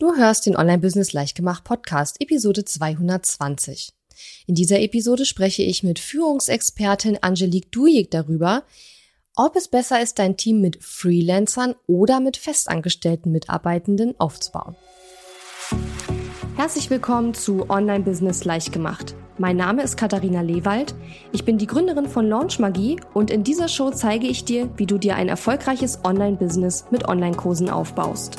Du hörst den Online-Business Leichtgemacht Podcast, Episode 220. In dieser Episode spreche ich mit Führungsexpertin Angelique Dujik darüber, ob es besser ist, dein Team mit Freelancern oder mit festangestellten Mitarbeitenden aufzubauen. Herzlich willkommen zu Online-Business Leichtgemacht. Mein Name ist Katharina Lewald. Ich bin die Gründerin von Launch Magie und in dieser Show zeige ich dir, wie du dir ein erfolgreiches Online-Business mit Online-Kursen aufbaust.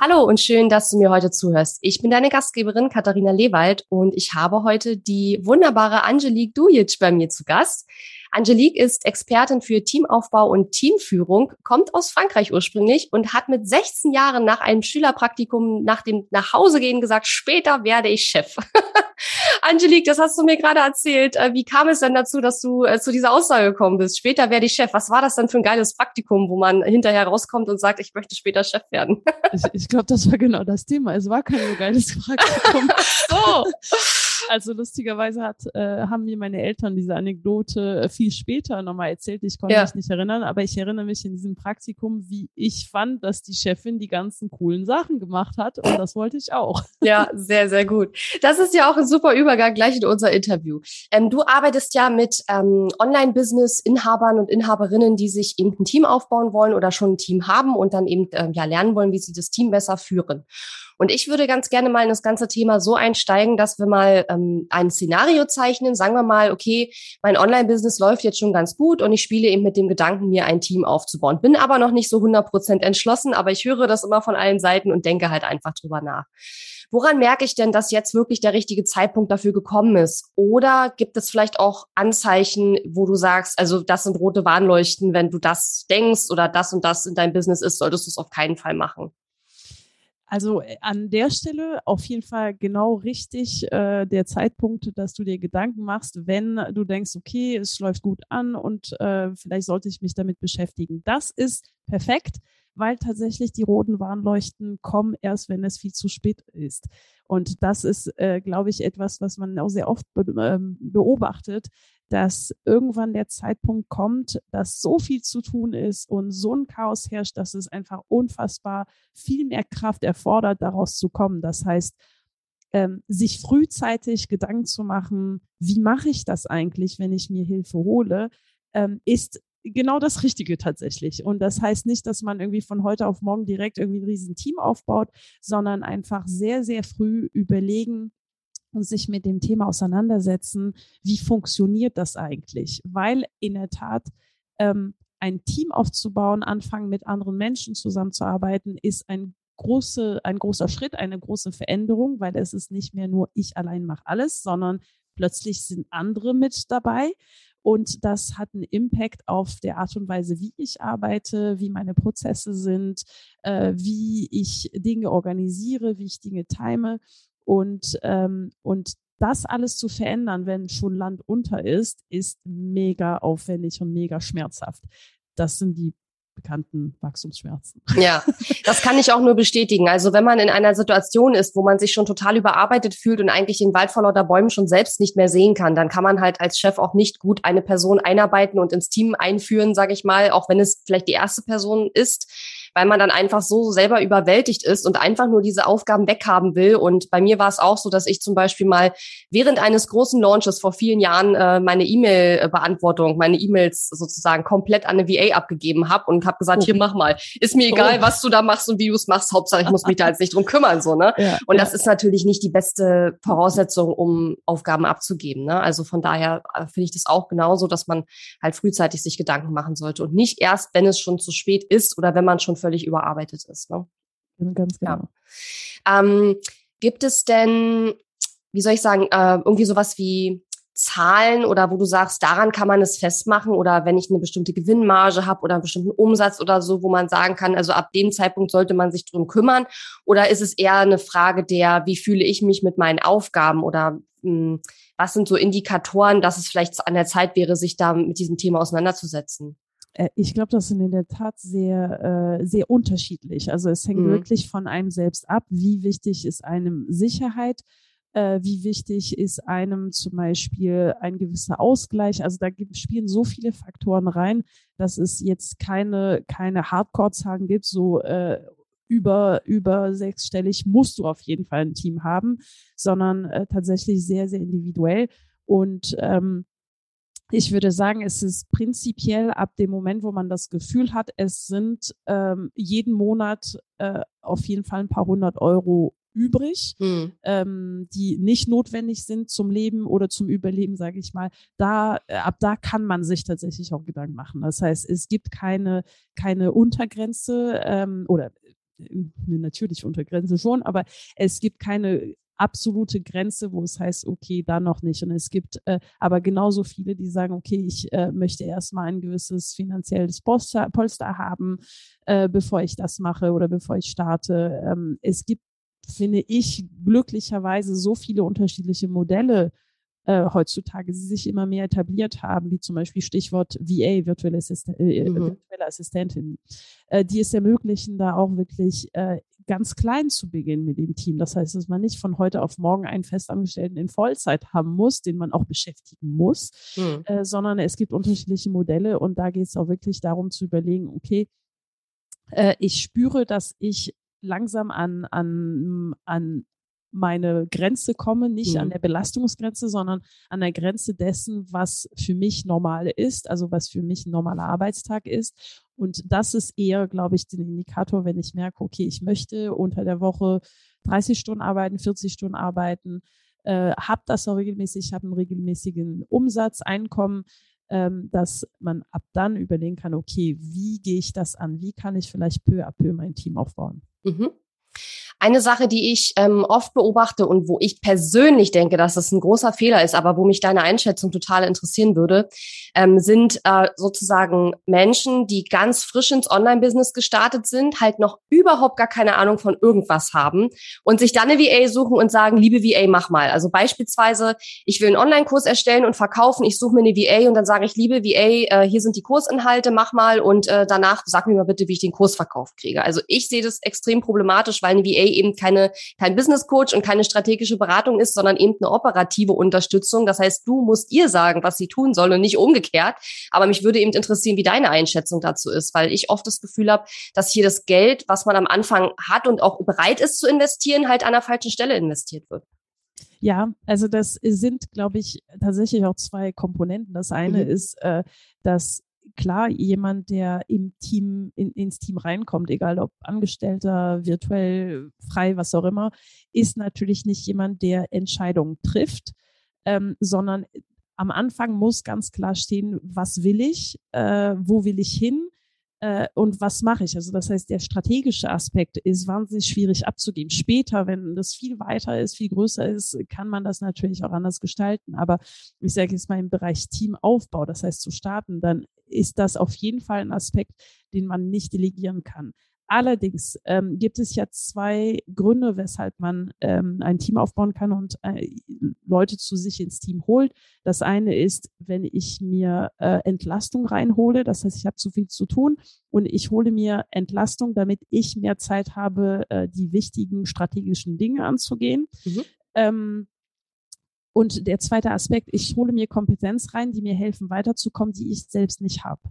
Hallo und schön, dass du mir heute zuhörst. Ich bin deine Gastgeberin Katharina Lewald und ich habe heute die wunderbare Angelique Dujic bei mir zu Gast. Angelique ist Expertin für Teamaufbau und Teamführung, kommt aus Frankreich ursprünglich und hat mit 16 Jahren nach einem Schülerpraktikum nach dem Nachhausegehen gesagt, später werde ich Chef. Angelique, das hast du mir gerade erzählt. Äh, wie kam es denn dazu, dass du äh, zu dieser Aussage gekommen bist? Später werde ich Chef. Was war das denn für ein geiles Praktikum, wo man hinterher rauskommt und sagt, ich möchte später Chef werden? ich, ich glaube, das war genau das Thema. Es war kein so geiles Praktikum. so. Also lustigerweise hat, äh, haben mir meine Eltern diese Anekdote äh, viel später nochmal erzählt. Ich konnte ja. mich nicht erinnern, aber ich erinnere mich in diesem Praktikum, wie ich fand, dass die Chefin die ganzen coolen Sachen gemacht hat und das wollte ich auch. Ja, sehr, sehr gut. Das ist ja auch ein super Übergang gleich in unser Interview. Ähm, du arbeitest ja mit ähm, Online-Business-Inhabern und Inhaberinnen, die sich eben ein Team aufbauen wollen oder schon ein Team haben und dann eben ähm, ja lernen wollen, wie sie das Team besser führen. Und ich würde ganz gerne mal in das ganze Thema so einsteigen, dass wir mal ähm, ein Szenario zeichnen. Sagen wir mal, okay, mein Online-Business läuft jetzt schon ganz gut und ich spiele eben mit dem Gedanken, mir ein Team aufzubauen. Bin aber noch nicht so 100 Prozent entschlossen, aber ich höre das immer von allen Seiten und denke halt einfach drüber nach. Woran merke ich denn, dass jetzt wirklich der richtige Zeitpunkt dafür gekommen ist? Oder gibt es vielleicht auch Anzeichen, wo du sagst, also das sind rote Warnleuchten, wenn du das denkst oder das und das in deinem Business ist, solltest du es auf keinen Fall machen? Also äh, an der Stelle auf jeden Fall genau richtig äh, der Zeitpunkt, dass du dir Gedanken machst, wenn du denkst, okay, es läuft gut an und äh, vielleicht sollte ich mich damit beschäftigen. Das ist perfekt, weil tatsächlich die roten Warnleuchten kommen erst, wenn es viel zu spät ist. Und das ist, äh, glaube ich, etwas, was man auch sehr oft be ähm, beobachtet, dass irgendwann der Zeitpunkt kommt, dass so viel zu tun ist und so ein Chaos herrscht, dass es einfach unfassbar viel mehr Kraft erfordert, daraus zu kommen. Das heißt, ähm, sich frühzeitig Gedanken zu machen, wie mache ich das eigentlich, wenn ich mir Hilfe hole, ähm, ist genau das Richtige tatsächlich. Und das heißt nicht, dass man irgendwie von heute auf morgen direkt irgendwie ein riesen Team aufbaut, sondern einfach sehr, sehr früh überlegen, und sich mit dem Thema auseinandersetzen, wie funktioniert das eigentlich? Weil in der Tat ähm, ein Team aufzubauen, anfangen mit anderen Menschen zusammenzuarbeiten, ist ein große, ein großer Schritt, eine große Veränderung, weil es ist nicht mehr nur ich allein mache alles, sondern plötzlich sind andere mit dabei. Und das hat einen Impact auf der Art und Weise, wie ich arbeite, wie meine Prozesse sind, äh, wie ich Dinge organisiere, wie ich Dinge time. Und, ähm, und das alles zu verändern, wenn schon Land unter ist, ist mega aufwendig und mega schmerzhaft. Das sind die bekannten Wachstumsschmerzen. Ja, das kann ich auch nur bestätigen. Also wenn man in einer Situation ist, wo man sich schon total überarbeitet fühlt und eigentlich den Wald vor lauter Bäumen schon selbst nicht mehr sehen kann, dann kann man halt als Chef auch nicht gut eine Person einarbeiten und ins Team einführen, sage ich mal, auch wenn es vielleicht die erste Person ist weil man dann einfach so selber überwältigt ist und einfach nur diese Aufgaben weghaben will. Und bei mir war es auch so, dass ich zum Beispiel mal während eines großen Launches vor vielen Jahren äh, meine E-Mail-Beantwortung, meine E-Mails sozusagen komplett an eine VA abgegeben habe und habe gesagt, oh. hier mach mal. Ist mir egal, oh. was du da machst und wie du es machst. Hauptsache, ich muss mich da jetzt nicht drum kümmern. so ne? Ja, und das ist natürlich nicht die beste Voraussetzung, um Aufgaben abzugeben. Ne? Also von daher äh, finde ich das auch genauso, dass man halt frühzeitig sich Gedanken machen sollte und nicht erst, wenn es schon zu spät ist oder wenn man schon völlig überarbeitet ist. Ne? Ganz genau. Ja. Ähm, gibt es denn, wie soll ich sagen, äh, irgendwie sowas wie Zahlen oder wo du sagst, daran kann man es festmachen oder wenn ich eine bestimmte Gewinnmarge habe oder einen bestimmten Umsatz oder so, wo man sagen kann, also ab dem Zeitpunkt sollte man sich drum kümmern? Oder ist es eher eine Frage der, wie fühle ich mich mit meinen Aufgaben oder mh, hm, was sind so Indikatoren, dass es vielleicht an der Zeit wäre, sich da mit diesem Thema auseinanderzusetzen? Äh, ich glaube, das sind in der Tat sehr, äh, sehr unterschiedlich. Also es hängt mhm. wirklich von einem selbst ab, wie wichtig ist einem Sicherheit, äh, wie wichtig ist einem zum Beispiel ein gewisser Ausgleich. Also da spielen so viele Faktoren rein, dass es jetzt keine, keine Hardcore-Zahlen gibt, so äh, über, über sechsstellig musst du auf jeden Fall ein Team haben, sondern äh, tatsächlich sehr, sehr individuell. Und ähm, ich würde sagen, es ist prinzipiell ab dem Moment, wo man das Gefühl hat, es sind ähm, jeden Monat äh, auf jeden Fall ein paar hundert Euro übrig, mhm. ähm, die nicht notwendig sind zum Leben oder zum Überleben, sage ich mal. Da äh, ab da kann man sich tatsächlich auch Gedanken machen. Das heißt, es gibt keine keine Untergrenze ähm, oder äh, eine natürliche Untergrenze schon, aber es gibt keine absolute Grenze, wo es heißt, okay, da noch nicht. Und es gibt äh, aber genauso viele, die sagen, okay, ich äh, möchte erstmal ein gewisses finanzielles Polster, Polster haben, äh, bevor ich das mache oder bevor ich starte. Ähm, es gibt, finde ich, glücklicherweise so viele unterschiedliche Modelle, äh, heutzutage, die sich immer mehr etabliert haben, wie zum Beispiel Stichwort VA, virtuelle, Assisten äh, mhm. virtuelle Assistentin, äh, die es ermöglichen, da auch wirklich ganz klein zu beginnen mit dem Team. Das heißt, dass man nicht von heute auf morgen einen Festangestellten in Vollzeit haben muss, den man auch beschäftigen muss, mhm. äh, sondern es gibt unterschiedliche Modelle und da geht es auch wirklich darum zu überlegen, okay, äh, ich spüre, dass ich langsam an, an, an meine Grenze komme, nicht mhm. an der Belastungsgrenze, sondern an der Grenze dessen, was für mich normal ist, also was für mich ein normaler Arbeitstag ist. Und das ist eher, glaube ich, den Indikator, wenn ich merke, okay, ich möchte unter der Woche 30 Stunden arbeiten, 40 Stunden arbeiten, äh, habe das auch regelmäßig, habe einen regelmäßigen Umsatz, Einkommen, ähm, dass man ab dann überlegen kann, okay, wie gehe ich das an? Wie kann ich vielleicht peu à peu mein Team aufbauen? Mhm. Eine Sache, die ich ähm, oft beobachte und wo ich persönlich denke, dass es ein großer Fehler ist, aber wo mich deine Einschätzung total interessieren würde, ähm, sind äh, sozusagen Menschen, die ganz frisch ins Online-Business gestartet sind, halt noch überhaupt gar keine Ahnung von irgendwas haben und sich dann eine VA suchen und sagen, liebe VA, mach mal. Also beispielsweise, ich will einen Online-Kurs erstellen und verkaufen, ich suche mir eine VA und dann sage ich, liebe VA, äh, hier sind die Kursinhalte, mach mal und äh, danach sag mir mal bitte, wie ich den Kurs verkauft kriege. Also ich sehe das extrem problematisch, weil eine VA eben keine, kein Business Coach und keine strategische Beratung ist, sondern eben eine operative Unterstützung. Das heißt, du musst ihr sagen, was sie tun soll und nicht umgekehrt. Aber mich würde eben interessieren, wie deine Einschätzung dazu ist, weil ich oft das Gefühl habe, dass hier das Geld, was man am Anfang hat und auch bereit ist zu investieren, halt an der falschen Stelle investiert wird. Ja, also das sind, glaube ich, tatsächlich auch zwei Komponenten. Das eine mhm. ist, äh, dass klar, jemand, der im Team, in, ins Team reinkommt, egal ob Angestellter, virtuell, frei, was auch immer, ist natürlich nicht jemand, der Entscheidungen trifft, ähm, sondern am Anfang muss ganz klar stehen, was will ich, äh, wo will ich hin äh, und was mache ich. Also das heißt, der strategische Aspekt ist wahnsinnig schwierig abzugeben. Später, wenn das viel weiter ist, viel größer ist, kann man das natürlich auch anders gestalten. Aber ich sage jetzt mal im Bereich Teamaufbau, das heißt zu starten, dann ist das auf jeden Fall ein Aspekt, den man nicht delegieren kann. Allerdings ähm, gibt es ja zwei Gründe, weshalb man ähm, ein Team aufbauen kann und äh, Leute zu sich ins Team holt. Das eine ist, wenn ich mir äh, Entlastung reinhole, das heißt, ich habe zu viel zu tun und ich hole mir Entlastung, damit ich mehr Zeit habe, äh, die wichtigen strategischen Dinge anzugehen. Mhm. Ähm, und der zweite Aspekt, ich hole mir Kompetenz rein, die mir helfen, weiterzukommen, die ich selbst nicht habe.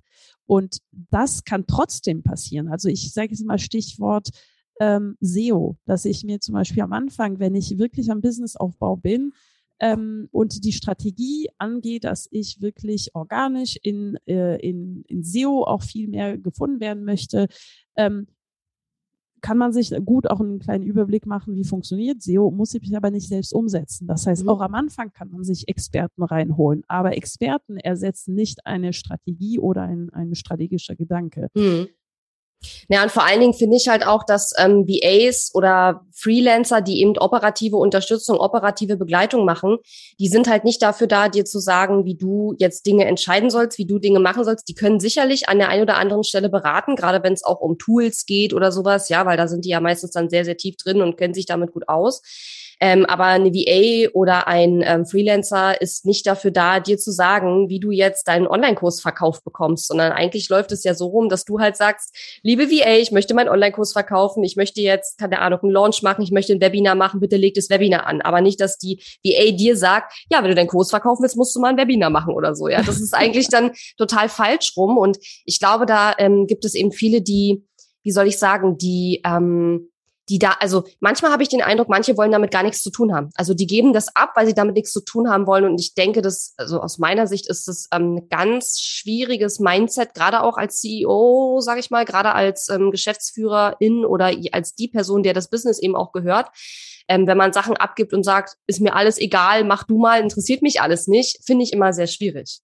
Und das kann trotzdem passieren. Also ich sage jetzt mal Stichwort ähm, SEO, dass ich mir zum Beispiel am Anfang, wenn ich wirklich am Businessaufbau bin, ähm, und die Strategie angeht, dass ich wirklich organisch in, äh, in, in SEO auch viel mehr gefunden werden möchte, ähm, kann man sich gut auch einen kleinen Überblick machen, wie funktioniert SEO, muss ich aber nicht selbst umsetzen. Das heißt, mhm. auch am Anfang kann man sich Experten reinholen, aber Experten ersetzen nicht eine Strategie oder ein, ein strategischer Gedanke. Mhm. Ja, und vor allen Dingen finde ich halt auch, dass ähm, VAs oder Freelancer, die eben operative Unterstützung, operative Begleitung machen, die sind halt nicht dafür da, dir zu sagen, wie du jetzt Dinge entscheiden sollst, wie du Dinge machen sollst. Die können sicherlich an der einen oder anderen Stelle beraten, gerade wenn es auch um Tools geht oder sowas, ja, weil da sind die ja meistens dann sehr, sehr tief drin und kennen sich damit gut aus. Ähm, aber eine VA oder ein ähm, Freelancer ist nicht dafür da, dir zu sagen, wie du jetzt deinen Online-Kurs verkauft bekommst, sondern eigentlich läuft es ja so rum, dass du halt sagst, liebe VA, ich möchte meinen Online-Kurs verkaufen, ich möchte jetzt, keine Ahnung, einen Launch machen, ich möchte ein Webinar machen, bitte leg das Webinar an. Aber nicht, dass die VA dir sagt, ja, wenn du deinen Kurs verkaufen willst, musst du mal ein Webinar machen oder so. Ja, das ist eigentlich dann total falsch rum. Und ich glaube, da ähm, gibt es eben viele, die, wie soll ich sagen, die ähm, die da, also manchmal habe ich den Eindruck, manche wollen damit gar nichts zu tun haben. Also die geben das ab, weil sie damit nichts zu tun haben wollen. Und ich denke, dass, also aus meiner Sicht ist das ähm, ein ganz schwieriges Mindset, gerade auch als CEO, sage ich mal, gerade als ähm, Geschäftsführerin oder als die Person, der das Business eben auch gehört. Ähm, wenn man Sachen abgibt und sagt, ist mir alles egal, mach du mal, interessiert mich alles nicht, finde ich immer sehr schwierig.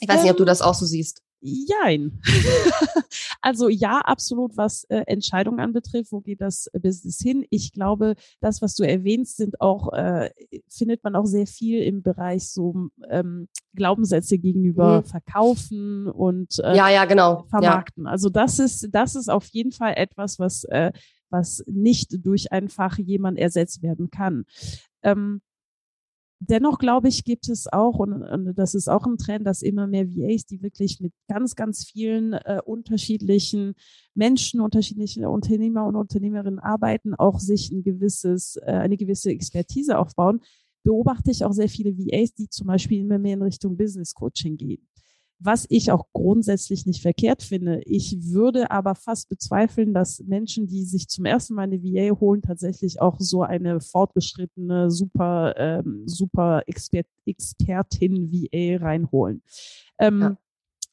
Ich weiß nicht, ob du ähm, das auch so siehst. Jein. also ja, absolut, was äh, Entscheidungen anbetrifft, wo geht das Business hin? Ich glaube, das, was du erwähnst, sind auch, äh, findet man auch sehr viel im Bereich so ähm, Glaubenssätze gegenüber mhm. Verkaufen und äh, ja, ja, genau. Vermarkten. Ja. Also das ist, das ist auf jeden Fall etwas, was, äh, was nicht durch einfach jemand ersetzt werden kann. Ähm, dennoch glaube ich, gibt es auch, und, und, das ist auch ein Trend, dass immer mehr VAs, die wirklich mit ganz, ganz vielen äh, unterschiedlichen Menschen, unterschiedlichen Unternehmer und Unternehmerinnen arbeiten, auch sich ein gewisses, äh, eine gewisse Expertise aufbauen, beobachte ich auch sehr viele VAs, die zum Beispiel immer mehr in Richtung Business Coaching gehen was ich auch grundsätzlich nicht verkehrt finde. Ich würde aber fast bezweifeln, dass Menschen, die sich zum ersten Mal eine VA holen, tatsächlich auch so eine fortgeschrittene, super, ähm, super Expert, Expertin VA reinholen. Ähm, ja.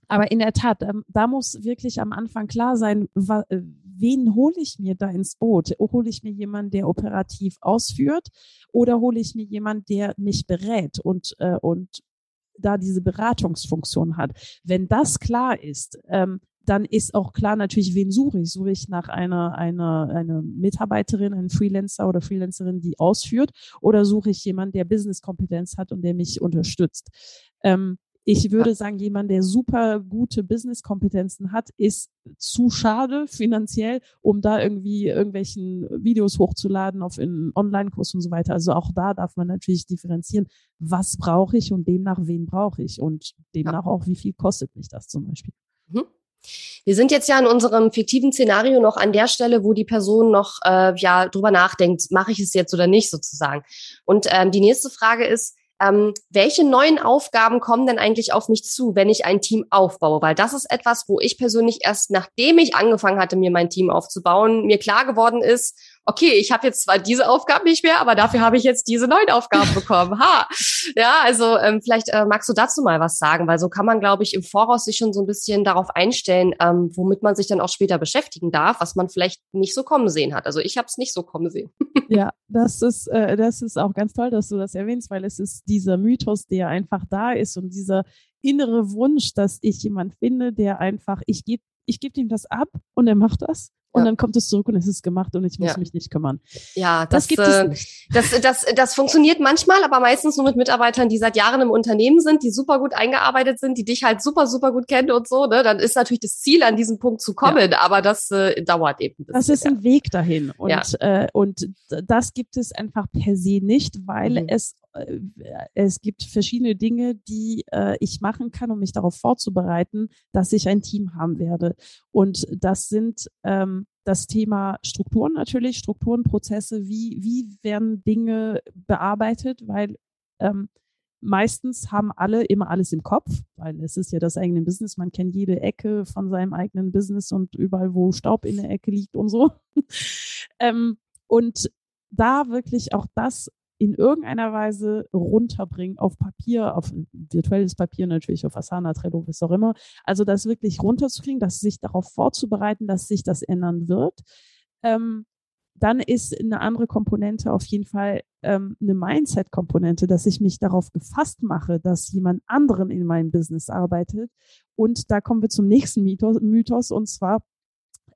Aber in der Tat, ähm, da muss wirklich am Anfang klar sein, äh, wen hole ich mir da ins Boot? Hole ich mir jemanden, der operativ ausführt oder hole ich mir jemanden, der mich berät und, äh, und da diese Beratungsfunktion hat. Wenn das klar ist, ähm, dann ist auch klar natürlich, wen suche ich. Suche ich nach einer, einer, einer Mitarbeiterin, einen Freelancer oder Freelancerin, die ausführt, oder suche ich jemanden, der Business-Kompetenz hat und der mich unterstützt. Ähm, ich würde sagen, jemand, der super gute Business-Kompetenzen hat, ist zu schade finanziell, um da irgendwie irgendwelchen Videos hochzuladen auf einen Online-Kurs und so weiter. Also auch da darf man natürlich differenzieren, was brauche ich und demnach wen brauche ich und demnach auch, wie viel kostet mich das zum Beispiel. Mhm. Wir sind jetzt ja in unserem fiktiven Szenario noch an der Stelle, wo die Person noch äh, ja drüber nachdenkt, mache ich es jetzt oder nicht sozusagen. Und ähm, die nächste Frage ist, ähm, welche neuen Aufgaben kommen denn eigentlich auf mich zu, wenn ich ein Team aufbaue? Weil das ist etwas, wo ich persönlich erst nachdem ich angefangen hatte, mir mein Team aufzubauen, mir klar geworden ist, okay, ich habe jetzt zwar diese Aufgaben nicht mehr, aber dafür habe ich jetzt diese neuen Aufgaben bekommen. Ha, ja, also ähm, vielleicht äh, magst du dazu mal was sagen, weil so kann man, glaube ich, im Voraus sich schon so ein bisschen darauf einstellen, ähm, womit man sich dann auch später beschäftigen darf, was man vielleicht nicht so kommen sehen hat. Also ich habe es nicht so kommen sehen. ja, das ist äh, das ist auch ganz toll, dass du das erwähnst, weil es ist dieser Mythos, der einfach da ist und dieser innere Wunsch, dass ich jemand finde, der einfach, ich gebe ich gebe ihm das ab und er macht das und ja. dann kommt es zurück und es ist gemacht und ich muss ja. mich nicht kümmern. Ja, das, das gibt äh, es nicht. Das, das, das funktioniert manchmal, aber meistens nur mit Mitarbeitern, die seit Jahren im Unternehmen sind, die super gut eingearbeitet sind, die dich halt super, super gut kennen und so. Ne? Dann ist natürlich das Ziel, an diesen Punkt zu kommen, ja. aber das äh, dauert eben. Bisschen, das ist ein Weg dahin und, äh, und das gibt es einfach per se nicht, weil mhm. es äh, es gibt verschiedene Dinge, die äh, ich machen kann, um mich darauf vorzubereiten, dass ich ein Team haben werde. Und das sind ähm, das Thema Strukturen natürlich, Strukturen, Prozesse, wie, wie werden Dinge bearbeitet, weil ähm, meistens haben alle immer alles im Kopf, weil es ist ja das eigene Business. Man kennt jede Ecke von seinem eigenen Business und überall, wo Staub in der Ecke liegt und so. ähm, und da wirklich auch das in irgendeiner Weise runterbringen auf Papier, auf virtuelles Papier natürlich, auf Asana, Trello, was auch immer. Also das wirklich runterzukriegen, dass sich darauf vorzubereiten, dass sich das ändern wird. Ähm, dann ist eine andere Komponente auf jeden Fall ähm, eine Mindset-Komponente, dass ich mich darauf gefasst mache, dass jemand anderen in meinem Business arbeitet. Und da kommen wir zum nächsten Mythos, Mythos und zwar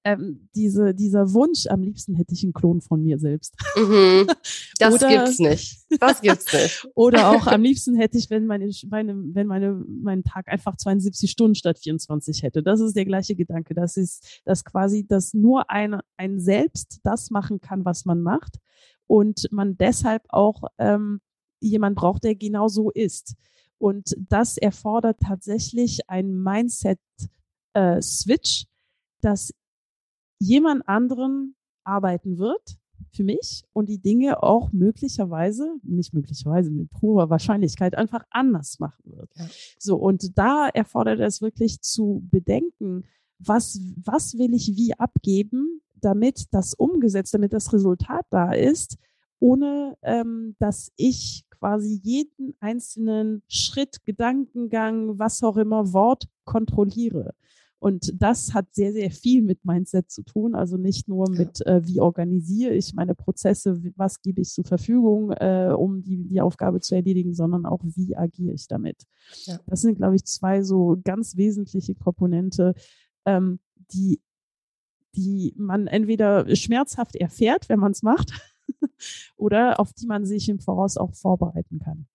ähm, diese, dieser Wunsch, am liebsten hätte ich einen Klon von mir selbst. Mhm. Das oder, gibt's nicht. Das gibt's nicht. oder auch am liebsten hätte ich, wenn meine, meine, wenn meine, mein Tag einfach 72 Stunden statt 24 hätte. Das ist der gleiche Gedanke. Das ist, dass quasi, dass nur ein, ein Selbst das machen kann, was man macht. Und man deshalb auch ähm, jemand braucht, der genau so ist. Und das erfordert tatsächlich ein Mindset-Switch, äh, dass jemand anderen arbeiten wird für mich und die Dinge auch möglicherweise, nicht möglicherweise, mit hoher Wahrscheinlichkeit einfach anders machen wird. Ja. So, und da erfordert es wirklich zu bedenken, was, was will ich wie abgeben, damit das umgesetzt, damit das Resultat da ist, ohne ähm, dass ich quasi jeden einzelnen Schritt, Gedankengang, was auch immer, Wort kontrolliere. Und das hat sehr, sehr viel mit Mindset zu tun. Also nicht nur mit, äh, wie organisiere ich meine Prozesse, was gebe ich zur Verfügung, äh, um die, die Aufgabe zu erledigen, sondern auch, wie agiere ich damit. Ja. Das sind, glaube ich, zwei so ganz wesentliche Komponente, ähm, die, die man entweder schmerzhaft erfährt, wenn man es macht, oder auf die man sich im Voraus auch vorbereiten kann.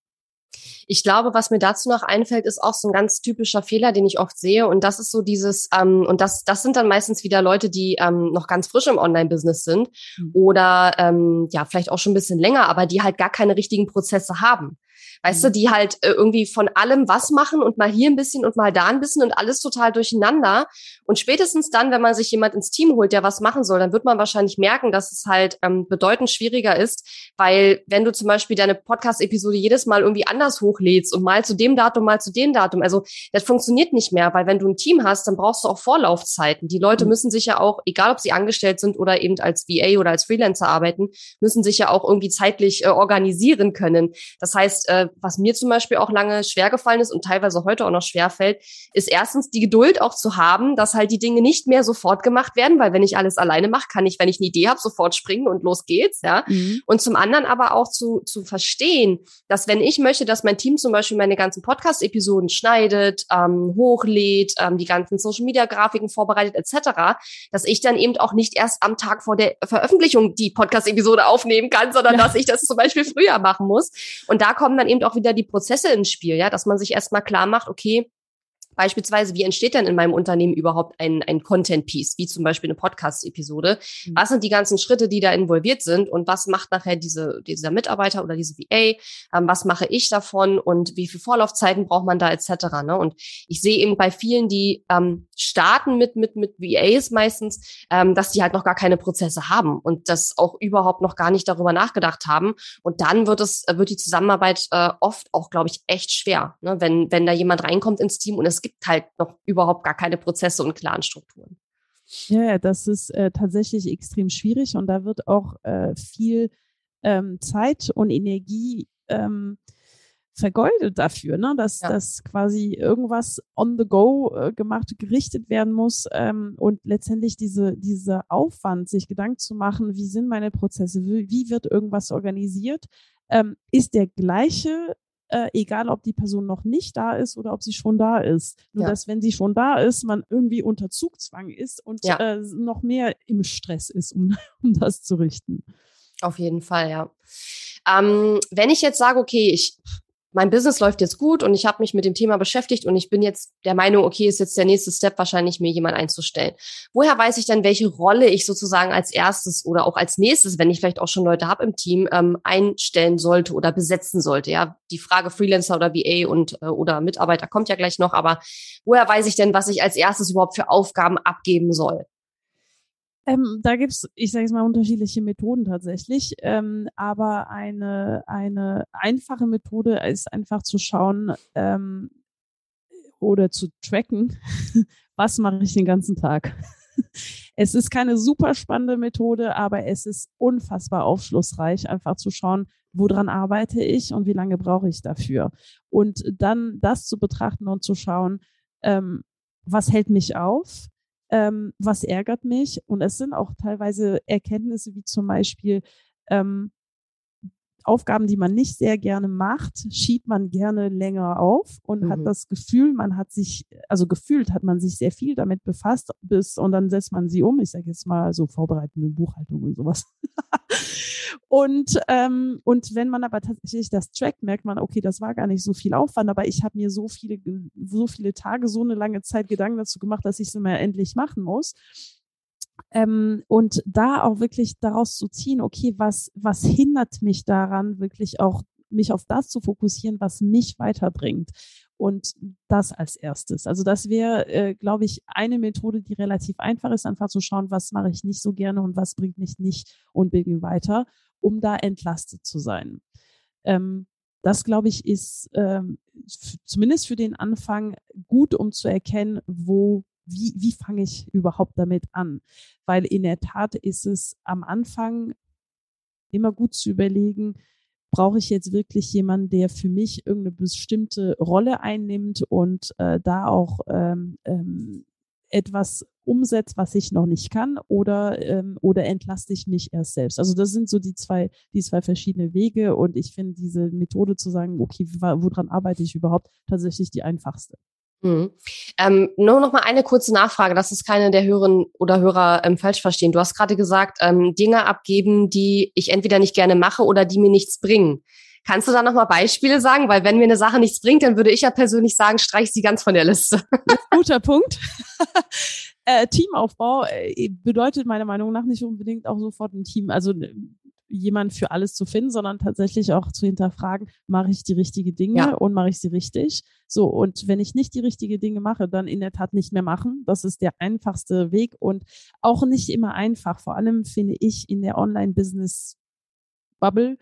Ich glaube, was mir dazu noch einfällt, ist auch so ein ganz typischer Fehler, den ich oft sehe. Und das ist so dieses, ähm, und das, das sind dann meistens wieder Leute, die ähm, noch ganz frisch im Online-Business sind mhm. oder ähm, ja, vielleicht auch schon ein bisschen länger, aber die halt gar keine richtigen Prozesse haben. Weißt mhm. du, die halt äh, irgendwie von allem was machen und mal hier ein bisschen und mal da ein bisschen und alles total durcheinander. Und spätestens dann, wenn man sich jemand ins Team holt, der was machen soll, dann wird man wahrscheinlich merken, dass es halt ähm, bedeutend schwieriger ist, weil wenn du zum Beispiel deine Podcast-Episode jedes Mal irgendwie anders hochlädst und mal zu dem Datum, mal zu dem Datum, also das funktioniert nicht mehr, weil wenn du ein Team hast, dann brauchst du auch Vorlaufzeiten. Die Leute mhm. müssen sich ja auch, egal ob sie angestellt sind oder eben als VA oder als Freelancer arbeiten, müssen sich ja auch irgendwie zeitlich äh, organisieren können. Das heißt, äh, was mir zum Beispiel auch lange schwer gefallen ist und teilweise heute auch noch schwer fällt, ist erstens die Geduld auch zu haben, dass halt die Dinge nicht mehr sofort gemacht werden, weil wenn ich alles alleine mache, kann ich, wenn ich eine Idee habe, sofort springen und los geht's, ja. Mhm. Und zum anderen aber auch zu, zu verstehen, dass wenn ich möchte, dass mein Team zum Beispiel meine ganzen Podcast-Episoden schneidet, ähm, hochlädt, ähm, die ganzen Social-Media-Grafiken vorbereitet etc., dass ich dann eben auch nicht erst am Tag vor der Veröffentlichung die Podcast-Episode aufnehmen kann, sondern ja. dass ich das zum Beispiel früher machen muss. Und da kommen dann eben auch wieder die Prozesse ins Spiel, ja, dass man sich erstmal klar macht, okay, Beispielsweise, wie entsteht denn in meinem Unternehmen überhaupt ein, ein Content-Piece, wie zum Beispiel eine Podcast-Episode? Mhm. Was sind die ganzen Schritte, die da involviert sind und was macht nachher diese, dieser Mitarbeiter oder diese VA? Ähm, was mache ich davon und wie viele Vorlaufzeiten braucht man da etc.? Ne? Und ich sehe eben bei vielen, die ähm, starten mit, mit, mit VAs meistens, ähm, dass die halt noch gar keine Prozesse haben und das auch überhaupt noch gar nicht darüber nachgedacht haben. Und dann wird es, wird die Zusammenarbeit äh, oft auch, glaube ich, echt schwer, ne? wenn, wenn da jemand reinkommt ins Team und es gibt gibt halt noch überhaupt gar keine Prozesse und klaren Strukturen. Ja, das ist äh, tatsächlich extrem schwierig und da wird auch äh, viel ähm, Zeit und Energie ähm, vergeudet dafür, ne? dass, ja. dass quasi irgendwas on the go äh, gemacht, gerichtet werden muss ähm, und letztendlich diese, dieser Aufwand, sich Gedanken zu machen, wie sind meine Prozesse, wie, wie wird irgendwas organisiert, ähm, ist der gleiche äh, egal ob die Person noch nicht da ist oder ob sie schon da ist. Nur ja. dass, wenn sie schon da ist, man irgendwie unter Zugzwang ist und ja. äh, noch mehr im Stress ist, um, um das zu richten. Auf jeden Fall, ja. Ähm, wenn ich jetzt sage, okay, ich mein Business läuft jetzt gut und ich habe mich mit dem Thema beschäftigt und ich bin jetzt der Meinung, okay, ist jetzt der nächste Step wahrscheinlich, mir jemand einzustellen. Woher weiß ich dann, welche Rolle ich sozusagen als erstes oder auch als nächstes, wenn ich vielleicht auch schon Leute habe im Team, ähm, einstellen sollte oder besetzen sollte? Ja, die Frage Freelancer oder VA und äh, oder Mitarbeiter kommt ja gleich noch, aber woher weiß ich denn, was ich als erstes überhaupt für Aufgaben abgeben soll? Ähm, da gibt's, ich sage jetzt mal, unterschiedliche Methoden tatsächlich. Ähm, aber eine, eine einfache Methode ist einfach zu schauen ähm, oder zu tracken, was mache ich den ganzen Tag. es ist keine super spannende Methode, aber es ist unfassbar aufschlussreich, einfach zu schauen, woran arbeite ich und wie lange brauche ich dafür. Und dann das zu betrachten und zu schauen, ähm, was hält mich auf, Ähm, was ärgert mich? Und es sind auch teilweise Erkenntnisse wie zum Beispiel, ähm, Aufgaben, die man nicht sehr gerne macht, schiebt man gerne länger auf und mhm. hat das Gefühl, man hat sich, also gefühlt hat man sich sehr viel damit befasst, bis und dann setzt man sie um. Ich sage jetzt mal so vorbereitende Buchhaltung und sowas. und, ähm, und wenn man aber tatsächlich das trackt, merkt man, okay, das war gar nicht so viel Aufwand, aber ich habe mir so viele, so viele Tage, so eine lange Zeit Gedanken dazu gemacht, dass ich es immer endlich machen muss. Ähm, und da auch wirklich daraus zu ziehen, okay, was, was hindert mich daran, wirklich auch mich auf das zu fokussieren, was mich weiterbringt. Und das als erstes. Also das wäre, äh, glaube ich, eine Methode, die relativ einfach ist, einfach zu schauen, was mache ich nicht so gerne und was bringt mich nicht unbedingt weiter, um da entlastet zu sein. Ähm, das, glaube ich, ist ähm, zumindest für den Anfang gut, um zu erkennen, wo wie, wie fange ich überhaupt damit an? Weil in der Tat ist es am Anfang immer gut zu überlegen, brauche ich jetzt wirklich jemanden, der für mich irgendeine bestimmte Rolle einnimmt und äh, da auch ähm, ähm, etwas umsetzt, was ich noch nicht kann, oder ähm, oder entlaste ich mich erst selbst. Also das sind so die zwei die zwei verschiedene Wege und ich finde diese Methode zu sagen, okay, woran arbeite ich überhaupt, tatsächlich die einfachste. Mhm. Ähm, nur noch mal eine kurze Nachfrage, dass es keine der Hörerinnen oder Hörer ähm, falsch verstehen. Du hast gerade gesagt, ähm, Dinge abgeben, die ich entweder nicht gerne mache oder die mir nichts bringen. Kannst du da noch mal Beispiele sagen? Weil wenn mir eine Sache nichts bringt, dann würde ich ja persönlich sagen, streich sie ganz von der Liste. Guter Punkt. äh, Teamaufbau äh, bedeutet meiner Meinung nach nicht unbedingt auch sofort ein Team. Also jemand für alles zu finden, sondern tatsächlich auch zu hinterfragen, mache ich die richtigen Dinge ja. und mache ich sie richtig? So, und wenn ich nicht die richtigen Dinge mache, dann in der Tat nicht mehr machen. Das ist der einfachste Weg und auch nicht immer einfach. Vor allem finde ich in der Online-Business-Bubble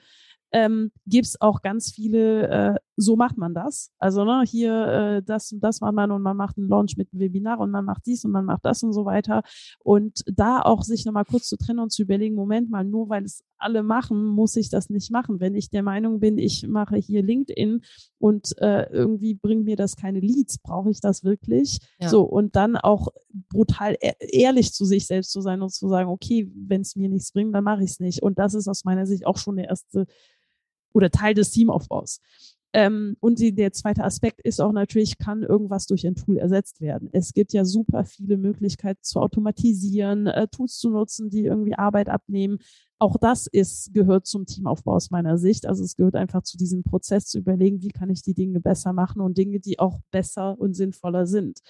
ähm, gibt es auch ganz viele, äh, so macht man das. Also ne, hier äh, das und das macht man und man macht einen Launch mit einem Webinar und man macht dies und man macht das und so weiter. Und da auch sich nochmal kurz zu trennen und zu überlegen, Moment mal, nur weil es alle machen, muss ich das nicht machen. Wenn ich der Meinung bin, ich mache hier LinkedIn und äh, irgendwie bringt mir das keine Leads, brauche ich das wirklich? Ja. So, und dann auch brutal e ehrlich zu sich selbst zu sein und zu sagen, okay, wenn es mir nichts bringt, dann mache ich es nicht. Und das ist aus meiner Sicht auch schon der erste oder Teil des Teamaufbaus. Ähm, und die, der zweite Aspekt ist auch natürlich, kann irgendwas durch ein Tool ersetzt werden. Es gibt ja super viele Möglichkeiten zu automatisieren, äh, Tools zu nutzen, die irgendwie Arbeit abnehmen. Auch das ist, gehört zum Teamaufbau aus meiner Sicht. Also es gehört einfach zu diesem Prozess zu überlegen, wie kann ich die Dinge besser machen und Dinge, die auch besser und sinnvoller sind.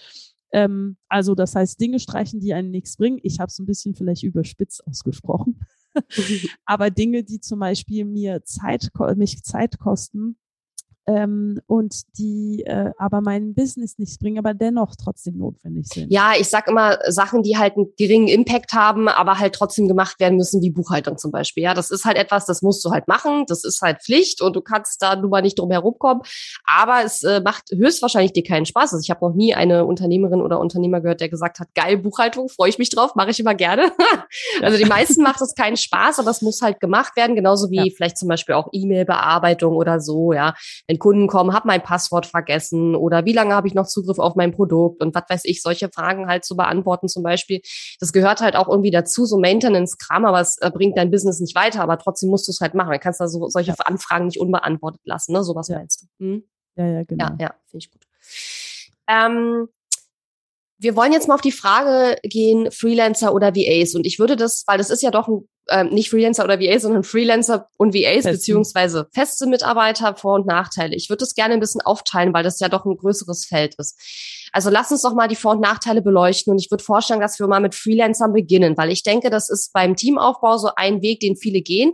Ähm, also das heißt, Dinge streichen, die einen nichts bringen. Ich habe es ein bisschen vielleicht überspitzt ausgesprochen. Aber Dinge, die zum Beispiel mir Zeit, mich Zeit kosten, ähm, und die äh, aber mein Business nichts bringen, aber dennoch trotzdem notwendig sind. Ja, ich sag immer Sachen, die halt einen geringen Impact haben, aber halt trotzdem gemacht werden müssen, wie Buchhaltung zum Beispiel. Ja, das ist halt etwas, das musst du halt machen, das ist halt Pflicht und du kannst da nun mal nicht drum herumkommen. Aber es äh, macht höchstwahrscheinlich dir keinen Spaß. Also ich habe noch nie eine Unternehmerin oder Unternehmer gehört, der gesagt hat, geil Buchhaltung, freue ich mich drauf, mache ich immer gerne. also die meisten macht es keinen Spaß, aber es muss halt gemacht werden, genauso wie ja. vielleicht zum Beispiel auch E-Mail-Bearbeitung oder so. Ja, wenn wenn Kunden kommen, habe mein Passwort vergessen oder wie lange habe ich noch Zugriff auf mein Produkt und was weiß ich, solche Fragen halt zu beantworten zum Beispiel. Das gehört halt auch irgendwie dazu, so Maintenance-Kram, aber es äh, bringt dein Business nicht weiter, aber trotzdem musst du es halt machen. Dann kannst du so, solche. Anfragen nicht unbeantwortet lassen, ne? Sowas ja. meinst du. Hm? Ja, ja, genau. Ja, ja, finde ich gut. Ähm, wir wollen jetzt mal auf die Frage gehen, Freelancer oder VAs. Und ich würde das, weil das ist ja doch ein, äh, nicht Freelancer oder VAs, sondern Freelancer und VAs, Festen. beziehungsweise feste Mitarbeiter, Vor- und Nachteile. Ich würde das gerne ein bisschen aufteilen, weil das ja doch ein größeres Feld ist. Also lass uns doch mal die Vor- und Nachteile beleuchten. Und ich würde vorschlagen, dass wir mal mit Freelancern beginnen, weil ich denke, das ist beim Teamaufbau so ein Weg, den viele gehen.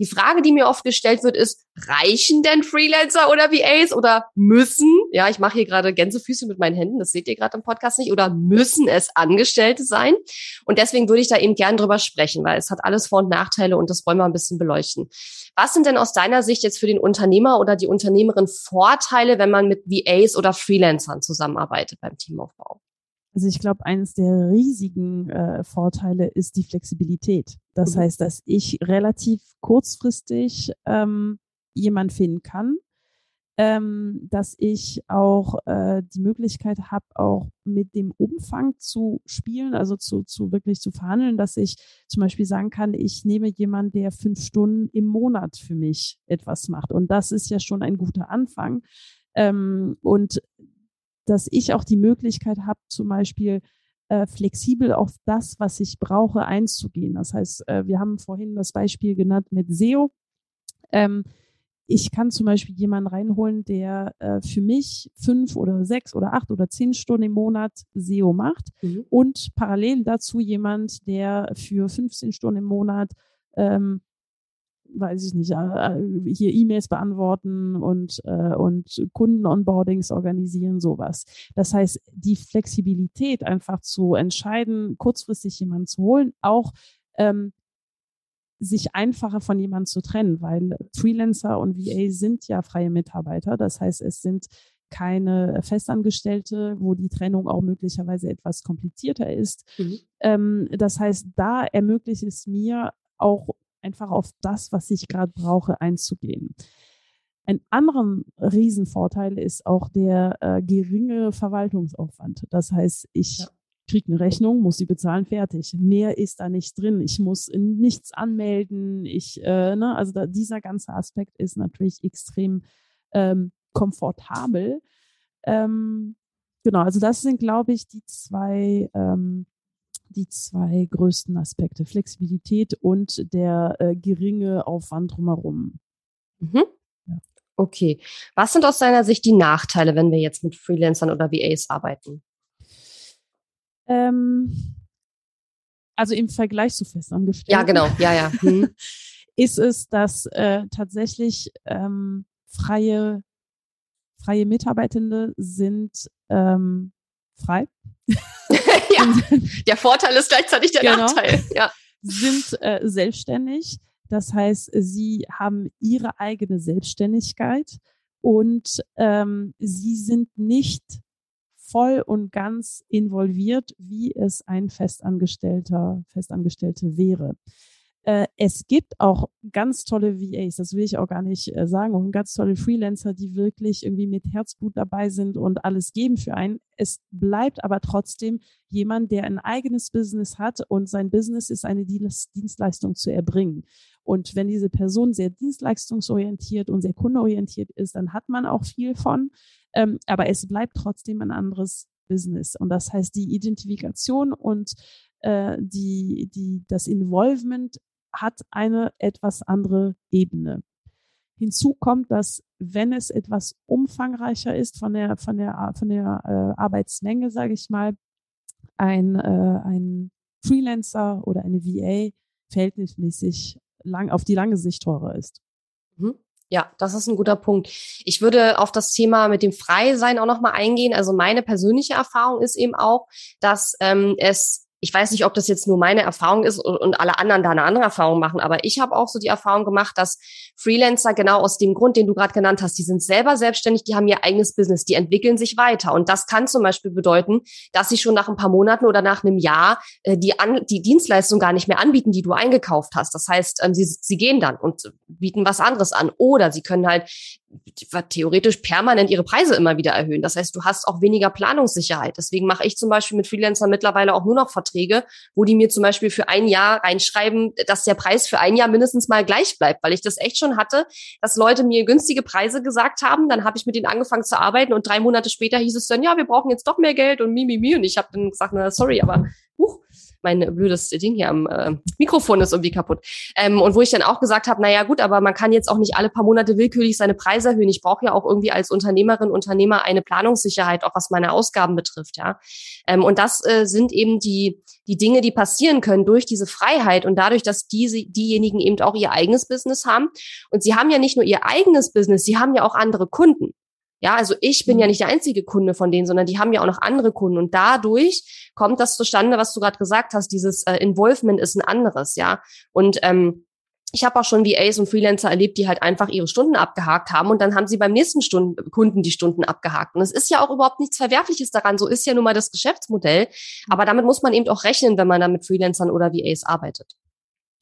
Die Frage, die mir oft gestellt wird, ist, reichen denn Freelancer oder VAs oder müssen, ja, ich mache hier gerade Gänsefüße mit meinen Händen, das seht ihr gerade im Podcast nicht, oder müssen es Angestellte sein? Und deswegen würde ich da eben gern drüber sprechen, weil es hat alles Vor- und Nachteile und das wollen wir ein bisschen beleuchten. Was sind denn aus deiner Sicht jetzt für den Unternehmer oder die Unternehmerin Vorteile, wenn man mit VAs oder Freelancern zusammenarbeitet beim Teamaufbau? Also ich glaube, eines der riesigen äh, Vorteile ist die Flexibilität. Das mhm. heißt, dass ich relativ kurzfristig ähm, jemand finden kann, ähm, dass ich auch äh, die Möglichkeit habe, auch mit dem Umfang zu spielen, also zu, zu wirklich zu verhandeln, dass ich zum Beispiel sagen kann, ich nehme jemanden, der fünf Stunden im Monat für mich etwas macht. Und das ist ja schon ein guter Anfang. Ähm, und dass ich auch die Möglichkeit habe, zum Beispiel äh, flexibel auf das, was ich brauche, einzugehen. Das heißt, äh, wir haben vorhin das Beispiel genannt mit SEO. Ähm, ich kann zum Beispiel jemanden reinholen, der äh, für mich fünf oder sechs oder acht oder zehn Stunden im Monat SEO macht mhm. und parallel dazu jemand, der für 15 Stunden im Monat ähm, weiß ich nicht, äh, äh, hier E-Mails beantworten und, äh, und Kunden-Onboardings organisieren, sowas. Das heißt, die Flexibilität einfach zu entscheiden, kurzfristig jemanden zu holen, auch ähm, sich einfacher von jemandem zu trennen, weil Freelancer und VA sind ja freie Mitarbeiter. Das heißt, es sind keine Festangestellte, wo die Trennung auch möglicherweise etwas komplizierter ist. Mhm. Ähm, das heißt, da ermöglicht es mir auch einfach auf das, was ich gerade brauche, einzugehen. Ein anderer Riesenvorteil ist auch der äh, geringe Verwaltungsaufwand. Das heißt, ich ja. Kriege eine Rechnung, muss sie bezahlen, fertig. Mehr ist da nicht drin. Ich muss nichts anmelden. Ich, äh, ne, also da, dieser ganze Aspekt ist natürlich extrem ähm, komfortabel. Ähm, genau, also das sind, glaube ich, die zwei ähm, die zwei größten Aspekte, Flexibilität und der äh, geringe Aufwand drumherum. Mhm. Ja. Okay. Was sind aus deiner Sicht die Nachteile, wenn wir jetzt mit Freelancern oder VAs arbeiten? Ähm, also im Vergleich zu Festangestellten. Ja, genau. Ja, ja. Hm. ist es, dass äh, tatsächlich ähm, freie, freie Mitarbeitende sind ähm, frei. ja, der Vorteil ist gleichzeitig der genau. Nachteil. Ja. Sind äh, selbstständig. Das heißt, sie haben ihre eigene Selbstständigkeit und ähm, sie sind nicht voll und ganz involviert, wie es ein Festangestellter, Festangestellte wäre. Äh, es gibt auch ganz tolle VAs, das will ich auch gar nicht äh, sagen, und ganz tolle Freelancer, die wirklich irgendwie mit Herzblut dabei sind und alles geben für einen. Es bleibt aber trotzdem jemand, der ein eigenes Business hat und sein Business ist eine Dienstleistung zu erbringen. Und wenn diese Person sehr dienstleistungsorientiert und sehr kundenorientiert ist, dann hat man auch viel von. Ähm, aber es bleibt trotzdem ein anderes Business. Und das heißt, die Identifikation und äh, die, die, das Involvement hat eine etwas andere Ebene. Hinzu kommt, dass wenn es etwas umfangreicher ist von der von der von der äh, Arbeitsmenge, sage ich mal, ein äh, ein Freelancer oder eine VA verhältnismäßig lang auf die lange Sicht teurer ist. Mhm. Ja, das ist ein guter Punkt. Ich würde auf das Thema mit dem Freisein auch nochmal eingehen. Also meine persönliche Erfahrung ist eben auch, dass ähm, es ich weiß nicht, ob das jetzt nur meine Erfahrung ist und alle anderen da eine andere Erfahrung machen, aber ich habe auch so die Erfahrung gemacht, dass Freelancer genau aus dem Grund, den du gerade genannt hast, die sind selber selbstständig, die haben ihr eigenes Business, die entwickeln sich weiter. Und das kann zum Beispiel bedeuten, dass sie schon nach ein paar Monaten oder nach einem Jahr äh, die, an, die Dienstleistung gar nicht mehr anbieten, die du eingekauft hast. Das heißt, ähm, sie, sie gehen dann und bieten was anderes an. Oder sie können halt theoretisch permanent ihre Preise immer wieder erhöhen. Das heißt, du hast auch weniger Planungssicherheit. Deswegen mache ich zum Beispiel mit Freelancern mittlerweile auch nur noch Verträge, wo die mir zum Beispiel für ein Jahr reinschreiben, dass der Preis für ein Jahr mindestens mal gleich bleibt, weil ich das echt schon hatte, dass Leute mir günstige Preise gesagt haben. Dann habe ich mit denen angefangen zu arbeiten und drei Monate später hieß es dann, ja, wir brauchen jetzt doch mehr Geld und mi, mi, mi. Und ich habe dann gesagt, na, sorry, aber huch, mein blödes Ding hier am äh, Mikrofon ist irgendwie kaputt. Ähm, und wo ich dann auch gesagt habe, naja gut, aber man kann jetzt auch nicht alle paar Monate willkürlich seine Preise erhöhen. Ich brauche ja auch irgendwie als Unternehmerin, Unternehmer eine Planungssicherheit, auch was meine Ausgaben betrifft, ja. Ähm, und das äh, sind eben die, die Dinge, die passieren können durch diese Freiheit und dadurch, dass diese, diejenigen eben auch ihr eigenes Business haben. Und sie haben ja nicht nur ihr eigenes Business, sie haben ja auch andere Kunden. Ja, also ich bin ja mhm. nicht der einzige Kunde von denen, sondern die haben ja auch noch andere Kunden. Und dadurch kommt das zustande, was du gerade gesagt hast, dieses äh, Involvement ist ein anderes, ja. Und ähm, ich habe auch schon VAs und Freelancer erlebt, die halt einfach ihre Stunden abgehakt haben und dann haben sie beim nächsten Stunden, Kunden die Stunden abgehakt. Und es ist ja auch überhaupt nichts Verwerfliches daran. So ist ja nun mal das Geschäftsmodell. Aber damit muss man eben auch rechnen, wenn man da mit Freelancern oder VAs arbeitet.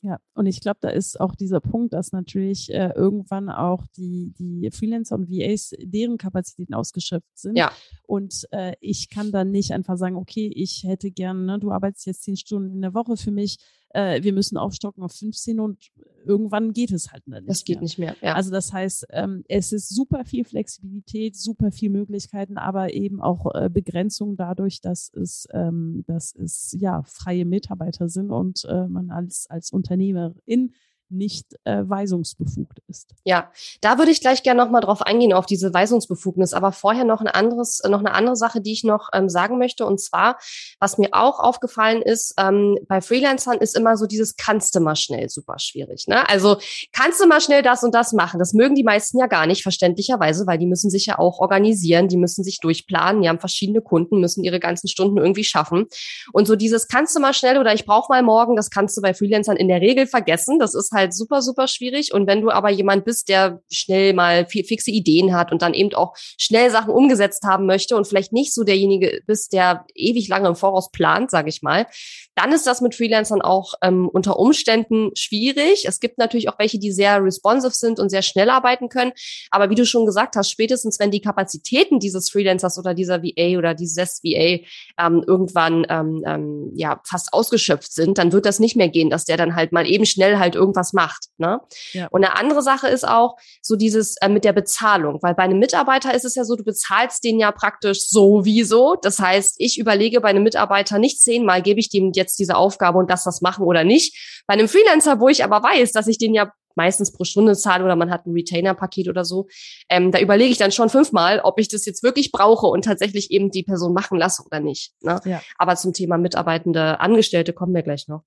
Ja, und ich glaube, da ist auch dieser Punkt, dass natürlich äh, irgendwann auch die, die Freelancer und VAs, deren Kapazitäten ausgeschöpft sind. Ja. Und äh, ich kann dann nicht einfach sagen, okay, ich hätte gerne, ne, du arbeitest jetzt zehn Stunden in der Woche für mich, äh, wir müssen aufstocken auf 15 und irgendwann geht es halt nicht. Das geht mehr. nicht mehr. Ja. Also das heißt, ähm, es ist super viel Flexibilität, super viel Möglichkeiten, aber eben auch äh, Begrenzung dadurch, dass es, ähm, dass es ja freie Mitarbeiter sind und äh, man als, als Unternehmerin nicht äh, weisungsbefugt ist. Ja, da würde ich gleich gerne nochmal drauf eingehen, auf diese Weisungsbefugnis. Aber vorher noch ein anderes, noch eine andere Sache, die ich noch ähm, sagen möchte. Und zwar, was mir auch aufgefallen ist, ähm, bei Freelancern ist immer so dieses kannst du mal schnell super schwierig. Ne? Also kannst du mal schnell das und das machen. Das mögen die meisten ja gar nicht, verständlicherweise, weil die müssen sich ja auch organisieren, die müssen sich durchplanen, die haben verschiedene Kunden, müssen ihre ganzen Stunden irgendwie schaffen. Und so dieses kannst du mal schnell oder ich brauche mal morgen, das kannst du bei Freelancern in der Regel vergessen. Das ist halt halt super, super schwierig. Und wenn du aber jemand bist, der schnell mal fixe Ideen hat und dann eben auch schnell Sachen umgesetzt haben möchte und vielleicht nicht so derjenige bist, der ewig lange im Voraus plant, sage ich mal, dann ist das mit Freelancern auch ähm, unter Umständen schwierig. Es gibt natürlich auch welche, die sehr responsive sind und sehr schnell arbeiten können. Aber wie du schon gesagt hast, spätestens wenn die Kapazitäten dieses Freelancers oder dieser VA oder dieses VA ähm, irgendwann ähm, ähm, ja fast ausgeschöpft sind, dann wird das nicht mehr gehen, dass der dann halt mal eben schnell halt irgendwas macht. Ne? Ja. Und eine andere Sache ist auch so dieses äh, mit der Bezahlung, weil bei einem Mitarbeiter ist es ja so, du bezahlst den ja praktisch sowieso. Das heißt, ich überlege bei einem Mitarbeiter nicht zehnmal, gebe ich dem jetzt diese Aufgabe und das das machen oder nicht. Bei einem Freelancer, wo ich aber weiß, dass ich den ja meistens pro Stunde zahle oder man hat ein Retainer-Paket oder so, ähm, da überlege ich dann schon fünfmal, ob ich das jetzt wirklich brauche und tatsächlich eben die Person machen lasse oder nicht. Ne? Ja. Aber zum Thema mitarbeitende Angestellte kommen wir gleich noch.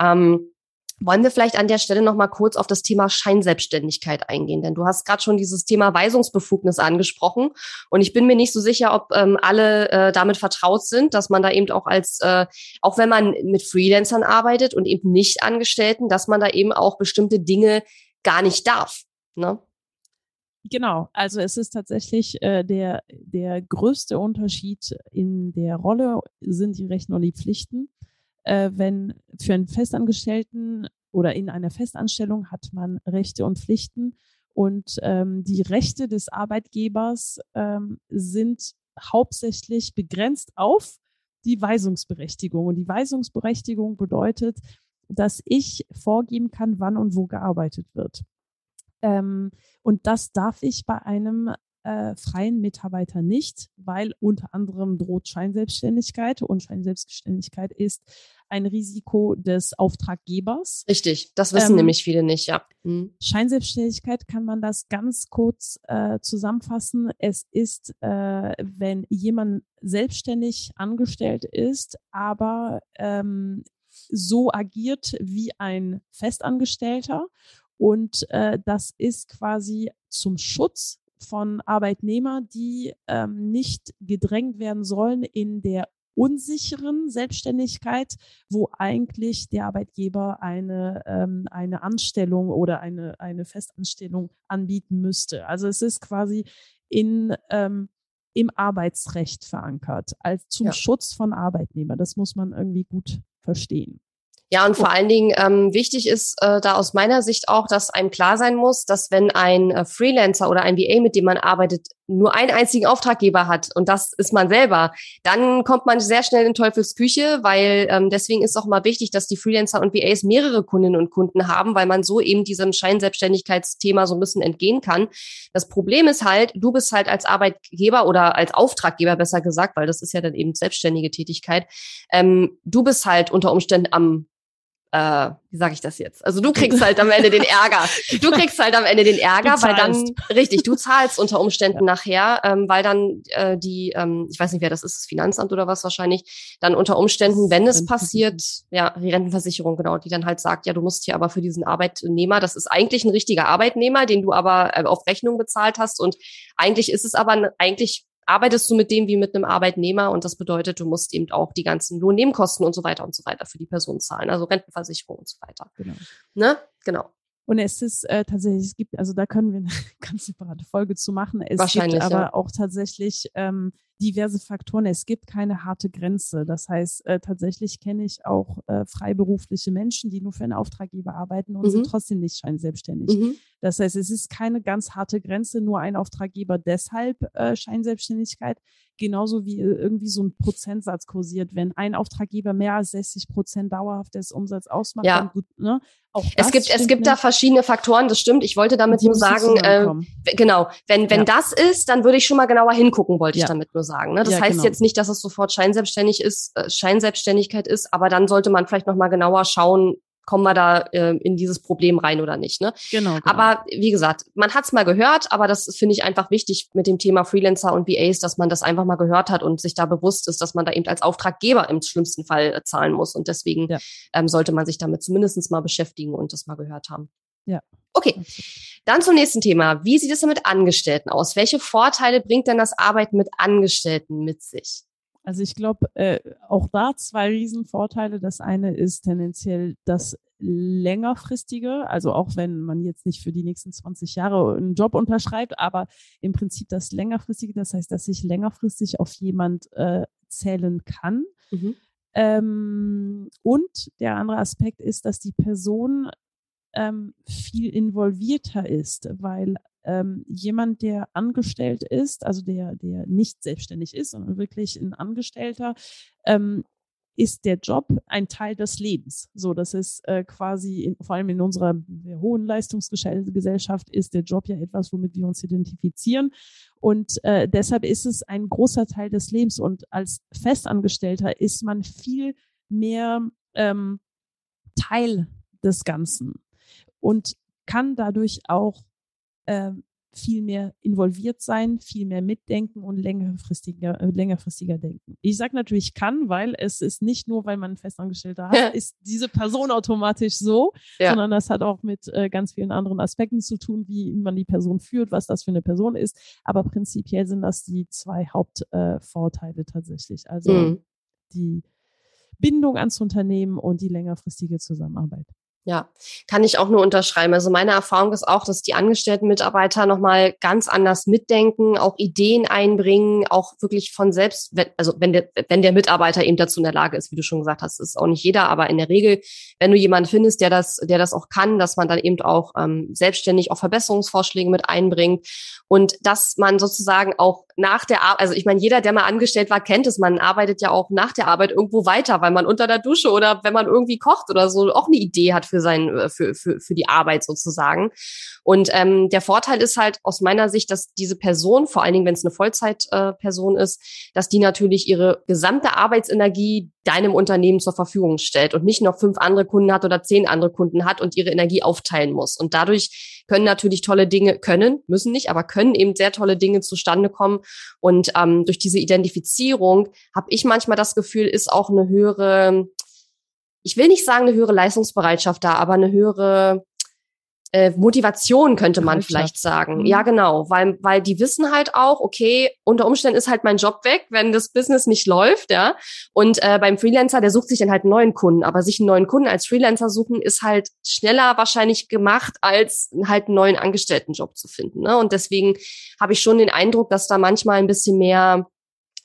Ähm, wollen wir vielleicht an der Stelle noch mal kurz auf das Thema Scheinselbstständigkeit eingehen? Denn du hast gerade schon dieses Thema Weisungsbefugnis angesprochen. Und ich bin mir nicht so sicher, ob ähm, alle äh, damit vertraut sind, dass man da eben auch als, äh, auch wenn man mit Freelancern arbeitet und eben nicht Angestellten, dass man da eben auch bestimmte Dinge gar nicht darf. Ne? Genau, also es ist tatsächlich äh, der, der größte Unterschied in der Rolle sind die Rechten und die Pflichten äh, wenn für einen Festangestellten oder in einer Festanstellung hat man Rechte und Pflichten und ähm, die Rechte des Arbeitgebers ähm, sind hauptsächlich begrenzt auf die Weisungsberechtigung. Und die Weisungsberechtigung bedeutet, dass ich vorgeben kann, wann und wo gearbeitet wird. Ähm, und das darf ich bei einem äh, freien Mitarbeiter nicht, weil unter anderem droht Scheinselbstständigkeit und Scheinselbstständigkeit ist ein Risiko des Auftraggebers. Richtig, das wissen ähm, nämlich viele nicht, ja. Mhm. Scheinselbstständigkeit kann man das ganz kurz äh, zusammenfassen. Es ist, äh, wenn jemand selbstständig angestellt ist, aber ähm, so agiert wie ein Festangestellter. Und äh, das ist quasi zum Schutz von Arbeitnehmern, die ähm, nicht gedrängt werden sollen in der unsicheren Selbstständigkeit, wo eigentlich der Arbeitgeber eine, ähm, eine Anstellung oder eine, eine Festanstellung anbieten müsste. Also es ist quasi in, ähm, im Arbeitsrecht verankert, als zum ja. Schutz von Arbeitnehmern. Das muss man irgendwie gut verstehen. Ja, und vor allen Dingen ähm, wichtig ist äh, da aus meiner Sicht auch, dass einem klar sein muss, dass wenn ein äh, Freelancer oder ein VA, mit dem man arbeitet, nur einen einzigen Auftraggeber hat und das ist man selber, dann kommt man sehr schnell in Teufels Küche, weil ähm, deswegen ist auch mal wichtig, dass die Freelancer und VAs mehrere Kundinnen und Kunden haben, weil man so eben diesem Scheinselbstständigkeitsthema so ein bisschen entgehen kann. Das Problem ist halt, du bist halt als Arbeitgeber oder als Auftraggeber besser gesagt, weil das ist ja dann eben selbstständige Tätigkeit, ähm, du bist halt unter Umständen am äh, wie sage ich das jetzt? Also du kriegst halt am Ende den Ärger. Du kriegst halt am Ende den Ärger, weil dann, richtig, du zahlst unter Umständen ja. nachher, ähm, weil dann äh, die, ähm, ich weiß nicht, wer das ist, das Finanzamt oder was wahrscheinlich, dann unter Umständen, wenn es passiert, ja, die Rentenversicherung, genau, die dann halt sagt, ja, du musst hier aber für diesen Arbeitnehmer, das ist eigentlich ein richtiger Arbeitnehmer, den du aber äh, auf Rechnung bezahlt hast und eigentlich ist es aber, eigentlich arbeitest du mit dem wie mit einem Arbeitnehmer und das bedeutet, du musst eben auch die ganzen Lohnnebenkosten und so weiter und so weiter für die Person zahlen, also Rentenversicherung und so weiter. Genau. Ne? Genau. Und es ist äh, tatsächlich, es gibt, also da können wir eine ganz separate Folge zu machen. Es gibt aber ja. auch tatsächlich ähm, diverse Faktoren. Es gibt keine harte Grenze. Das heißt, äh, tatsächlich kenne ich auch äh, freiberufliche Menschen, die nur für einen Auftraggeber arbeiten und mhm. sind trotzdem nicht scheinselbstständig. Mhm. Das heißt, es ist keine ganz harte Grenze, nur ein Auftraggeber deshalb äh, Scheinselbstständigkeit. Genauso wie äh, irgendwie so ein Prozentsatz kursiert. Wenn ein Auftraggeber mehr als 60 Prozent dauerhaftes Umsatz ausmacht, ja. dann gut, ne? Es gibt, es gibt nicht. da verschiedene Faktoren, das stimmt. Ich wollte damit nur sagen, äh, genau, wenn, wenn ja. das ist, dann würde ich schon mal genauer hingucken, wollte ja. ich damit nur sagen. Ne? Das ja, heißt genau. jetzt nicht, dass es sofort Scheinselbstständig ist, äh, Scheinselbstständigkeit ist, aber dann sollte man vielleicht noch mal genauer schauen, kommen wir da äh, in dieses Problem rein oder nicht. Ne? Genau, genau. Aber wie gesagt, man hat es mal gehört, aber das finde ich einfach wichtig mit dem Thema Freelancer und VAs, dass man das einfach mal gehört hat und sich da bewusst ist, dass man da eben als Auftraggeber im schlimmsten Fall äh, zahlen muss. Und deswegen ja. ähm, sollte man sich damit zumindest mal beschäftigen und das mal gehört haben. Ja. Okay, dann zum nächsten Thema. Wie sieht es denn mit Angestellten aus? Welche Vorteile bringt denn das Arbeiten mit Angestellten mit sich? Also ich glaube, äh, auch da zwei Riesenvorteile. Das eine ist tendenziell das längerfristige, also auch wenn man jetzt nicht für die nächsten 20 Jahre einen Job unterschreibt, aber im Prinzip das längerfristige, das heißt, dass ich längerfristig auf jemand äh, zählen kann. Mhm. Ähm, und der andere Aspekt ist, dass die Person ähm, viel involvierter ist, weil ähm, jemand, der angestellt ist, also der, der nicht selbstständig ist, sondern wirklich ein Angestellter, ähm, ist der Job ein Teil des Lebens. So, das ist äh, quasi, in, vor allem in unserer hohen Leistungsgesellschaft, ist der Job ja etwas, womit wir uns identifizieren. Und äh, deshalb ist es ein großer Teil des Lebens. Und als Festangestellter ist man viel mehr ähm, Teil des Ganzen und kann dadurch auch äh, viel mehr involviert sein, viel mehr mitdenken und längerfristiger, äh, längerfristiger denken. Ich sage natürlich kann, weil es ist nicht nur, weil man einen Festangestellter hat, ist diese Person automatisch so, ja. sondern das hat auch mit äh, ganz vielen anderen Aspekten zu tun, wie man die Person führt, was das für eine Person ist. Aber prinzipiell sind das die zwei Hauptvorteile äh, tatsächlich. Also mhm. die Bindung ans Unternehmen und die längerfristige Zusammenarbeit. Ja, kann ich auch nur unterschreiben. Also meine Erfahrung ist auch, dass die angestellten Mitarbeiter nochmal ganz anders mitdenken, auch Ideen einbringen, auch wirklich von selbst, also wenn der, wenn der Mitarbeiter eben dazu in der Lage ist, wie du schon gesagt hast, ist auch nicht jeder, aber in der Regel, wenn du jemanden findest, der das, der das auch kann, dass man dann eben auch ähm, selbstständig auch Verbesserungsvorschläge mit einbringt und dass man sozusagen auch nach der Arbeit, also ich meine, jeder, der mal angestellt war, kennt es, man arbeitet ja auch nach der Arbeit irgendwo weiter, weil man unter der Dusche oder wenn man irgendwie kocht oder so auch eine Idee hat für sein, äh, für, für, für die Arbeit sozusagen. Und ähm, der Vorteil ist halt aus meiner Sicht, dass diese Person, vor allen Dingen, wenn es eine Vollzeitperson äh, ist, dass die natürlich ihre gesamte Arbeitsenergie deinem Unternehmen zur Verfügung stellt und nicht noch fünf andere Kunden hat oder zehn andere Kunden hat und ihre Energie aufteilen muss. Und dadurch können natürlich tolle Dinge, können, müssen nicht, aber können eben sehr tolle Dinge zustande kommen. Und ähm, durch diese Identifizierung habe ich manchmal das Gefühl, ist auch eine höhere ich will nicht sagen eine höhere Leistungsbereitschaft da, aber eine höhere äh, Motivation könnte man vielleicht sagen. Mhm. Ja, genau, weil weil die wissen halt auch, okay, unter Umständen ist halt mein Job weg, wenn das Business nicht läuft, ja. Und äh, beim Freelancer, der sucht sich dann halt einen neuen Kunden, aber sich einen neuen Kunden als Freelancer suchen ist halt schneller wahrscheinlich gemacht, als halt einen neuen Angestelltenjob zu finden. Ne? Und deswegen habe ich schon den Eindruck, dass da manchmal ein bisschen mehr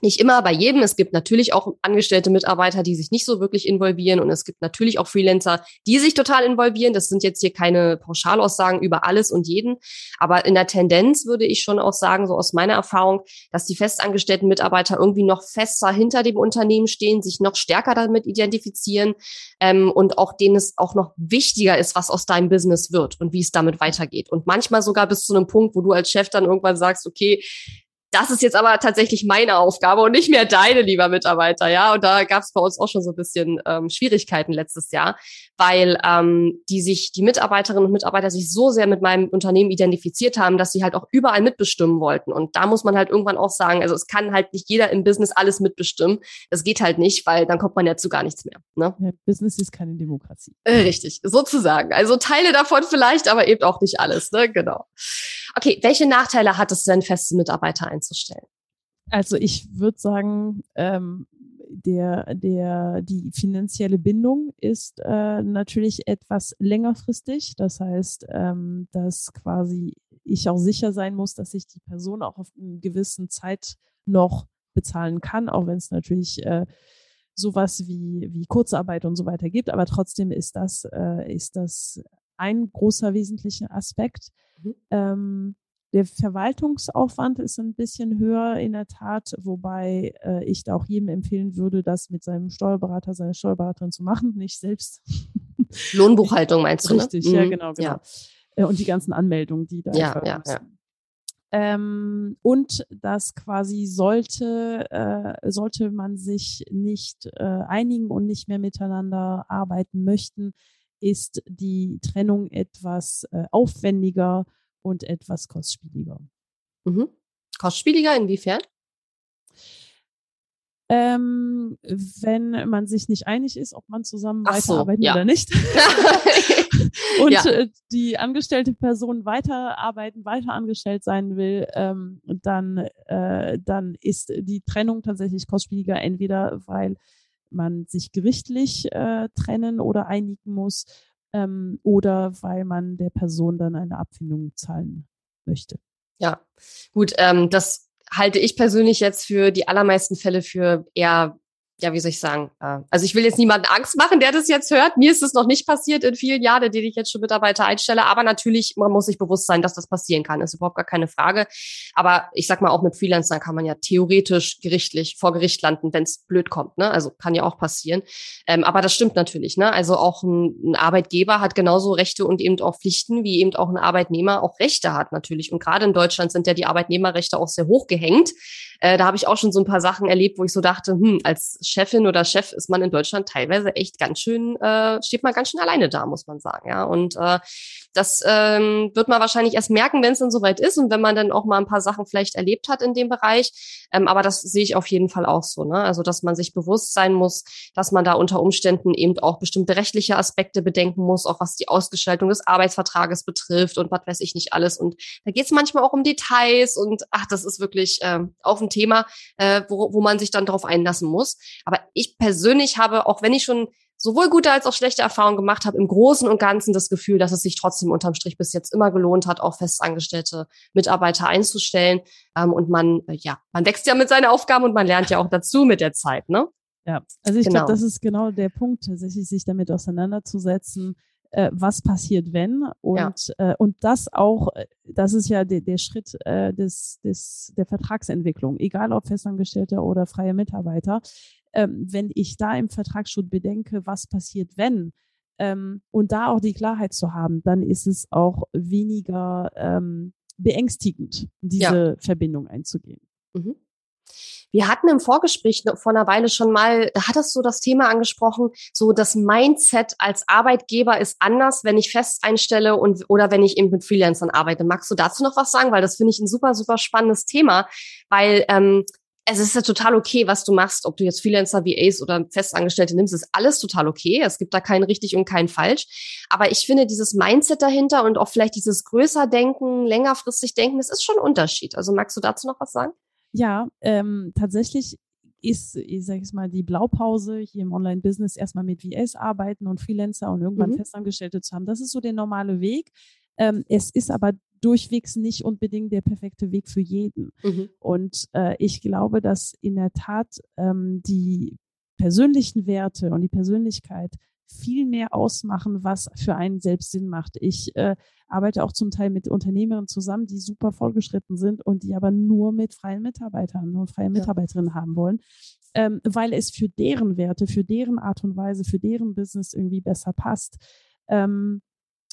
nicht immer bei jedem. Es gibt natürlich auch angestellte Mitarbeiter, die sich nicht so wirklich involvieren. Und es gibt natürlich auch Freelancer, die sich total involvieren. Das sind jetzt hier keine Pauschalaussagen über alles und jeden. Aber in der Tendenz würde ich schon auch sagen, so aus meiner Erfahrung, dass die festangestellten Mitarbeiter irgendwie noch fester hinter dem Unternehmen stehen, sich noch stärker damit identifizieren ähm, und auch denen es auch noch wichtiger ist, was aus deinem Business wird und wie es damit weitergeht. Und manchmal sogar bis zu einem Punkt, wo du als Chef dann irgendwann sagst, okay, das ist jetzt aber tatsächlich meine Aufgabe und nicht mehr deine, lieber Mitarbeiter, ja. Und da gab es bei uns auch schon so ein bisschen ähm, Schwierigkeiten letztes Jahr, weil ähm, die sich, die Mitarbeiterinnen und Mitarbeiter sich so sehr mit meinem Unternehmen identifiziert haben, dass sie halt auch überall mitbestimmen wollten. Und da muss man halt irgendwann auch sagen, also es kann halt nicht jeder im Business alles mitbestimmen. Das geht halt nicht, weil dann kommt man ja zu gar nichts mehr. Ne? Ja, Business ist keine Demokratie. Äh, richtig, sozusagen. Also Teile davon vielleicht, aber eben auch nicht alles, ne? Genau. Okay, welche Nachteile hat es denn, feste Mitarbeiter einzustellen? Also ich würde sagen, ähm, der, der, die finanzielle Bindung ist äh, natürlich etwas längerfristig. Das heißt, ähm, dass quasi ich auch sicher sein muss, dass ich die Person auch auf eine gewissen Zeit noch bezahlen kann, auch wenn es natürlich äh, sowas wie, wie Kurzarbeit und so weiter gibt. Aber trotzdem ist das, äh, ist das ein großer wesentlicher Aspekt. Mhm. Ähm, der Verwaltungsaufwand ist ein bisschen höher in der Tat, wobei äh, ich da auch jedem empfehlen würde, das mit seinem Steuerberater, seiner Steuerberaterin zu machen, nicht selbst. Lohnbuchhaltung meinst du? Ne? Richtig, ne? ja, genau, genau. Ja. Äh, und die ganzen Anmeldungen, die da ja, ja, ja. Ähm, und das quasi sollte, äh, sollte man sich nicht äh, einigen und nicht mehr miteinander arbeiten möchten, ist die Trennung etwas äh, aufwendiger und etwas kostspieliger. Mhm. Kostspieliger inwiefern? Ähm, wenn man sich nicht einig ist, ob man zusammen Ach weiterarbeiten so, ja. oder nicht. und ja. Äh, die angestellte Person weiterarbeiten, weiter angestellt sein will, ähm, dann, äh, dann ist die Trennung tatsächlich kostspieliger, entweder weil man sich gerichtlich äh, trennen oder einigen muss ähm, oder weil man der Person dann eine Abfindung zahlen möchte. Ja, gut, ähm, das halte ich persönlich jetzt für die allermeisten Fälle für eher ja, wie soll ich sagen, äh, also ich will jetzt niemanden Angst machen, der das jetzt hört. Mir ist es noch nicht passiert in vielen Jahren, in denen ich jetzt schon Mitarbeiter einstelle. Aber natürlich, man muss sich bewusst sein, dass das passieren kann. ist überhaupt gar keine Frage. Aber ich sag mal, auch mit Freelancern kann man ja theoretisch gerichtlich vor Gericht landen, wenn es blöd kommt. Ne? Also kann ja auch passieren. Ähm, aber das stimmt natürlich. Ne? Also auch ein, ein Arbeitgeber hat genauso Rechte und eben auch Pflichten, wie eben auch ein Arbeitnehmer auch Rechte hat natürlich. Und gerade in Deutschland sind ja die Arbeitnehmerrechte auch sehr hoch gehängt. Äh, da habe ich auch schon so ein paar Sachen erlebt, wo ich so dachte, hm, als Chefin oder Chef ist man in Deutschland teilweise echt ganz schön, äh, steht man ganz schön alleine da, muss man sagen. Ja, und äh, das ähm, wird man wahrscheinlich erst merken, wenn es dann soweit ist und wenn man dann auch mal ein paar Sachen vielleicht erlebt hat in dem Bereich. Ähm, aber das sehe ich auf jeden Fall auch so. Ne? Also, dass man sich bewusst sein muss, dass man da unter Umständen eben auch bestimmte rechtliche Aspekte bedenken muss, auch was die Ausgestaltung des Arbeitsvertrages betrifft und was weiß ich nicht alles. Und da geht es manchmal auch um Details und ach, das ist wirklich äh, auf ein Thema, äh, wo, wo man sich dann darauf einlassen muss. Aber ich persönlich habe, auch wenn ich schon sowohl gute als auch schlechte Erfahrungen gemacht habe, im Großen und Ganzen das Gefühl, dass es sich trotzdem unterm Strich bis jetzt immer gelohnt hat, auch festangestellte Mitarbeiter einzustellen. Ähm, und man, äh, ja, man wächst ja mit seinen Aufgaben und man lernt ja auch dazu mit der Zeit, ne? Ja, also ich genau. glaube, das ist genau der Punkt, tatsächlich sich damit auseinanderzusetzen, äh, was passiert, wenn und ja. äh, und das auch, äh, das ist ja der, der Schritt äh, des, des der Vertragsentwicklung, egal ob Festangestellter oder freie Mitarbeiter ähm, wenn ich da im Vertrag schon bedenke, was passiert, wenn, ähm, und da auch die Klarheit zu haben, dann ist es auch weniger ähm, beängstigend, diese ja. Verbindung einzugehen. Mhm. Wir hatten im Vorgespräch vor einer Weile schon mal, da hattest du das Thema angesprochen, so das Mindset als Arbeitgeber ist anders, wenn ich fest einstelle und oder wenn ich eben mit Freelancern arbeite. Magst du dazu noch was sagen? Weil das finde ich ein super, super spannendes Thema, weil ähm, es ist ja total okay, was du machst, ob du jetzt Freelancer, VAs oder Festangestellte nimmst, ist alles total okay. Es gibt da kein richtig und kein falsch. Aber ich finde dieses Mindset dahinter und auch vielleicht dieses größer Denken, längerfristig Denken, das ist schon ein Unterschied. Also magst du dazu noch was sagen? Ja, ähm, tatsächlich ist, ich sage es mal, die Blaupause hier im Online-Business erstmal mit VAs arbeiten und Freelancer und irgendwann mhm. Festangestellte zu haben. Das ist so der normale Weg. Ähm, es ist aber durchwegs nicht unbedingt der perfekte Weg für jeden. Mhm. Und äh, ich glaube, dass in der Tat ähm, die persönlichen Werte und die Persönlichkeit viel mehr ausmachen, was für einen selbst Sinn macht. Ich äh, arbeite auch zum Teil mit Unternehmerinnen zusammen, die super vorgeschritten sind und die aber nur mit freien Mitarbeitern und freien ja. Mitarbeiterinnen haben wollen, ähm, weil es für deren Werte, für deren Art und Weise, für deren Business irgendwie besser passt. Ähm,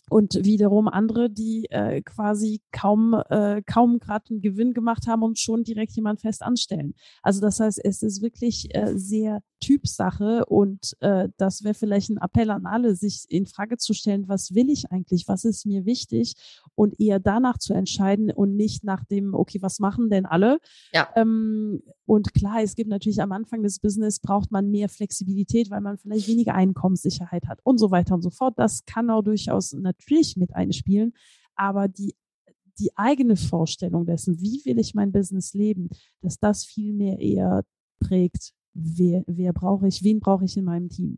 und wiederum andere, die äh, quasi kaum äh, kaum gerade einen Gewinn gemacht haben und schon direkt jemand fest anstellen. Also das heißt, es ist wirklich äh, sehr Typsache und äh, das wäre vielleicht ein Appell an alle, sich in Frage zu stellen, was will ich eigentlich, was ist mir wichtig und eher danach zu entscheiden und nicht nach dem, okay, was machen denn alle? Ja. Ähm, und klar, es gibt natürlich am Anfang des Business braucht man mehr Flexibilität, weil man vielleicht weniger Einkommenssicherheit hat und so weiter und so fort. Das kann auch durchaus natürlich mit einspielen, aber die die eigene Vorstellung dessen, wie will ich mein Business leben, dass das viel mehr eher prägt, wer, wer brauche ich, wen brauche ich in meinem Team.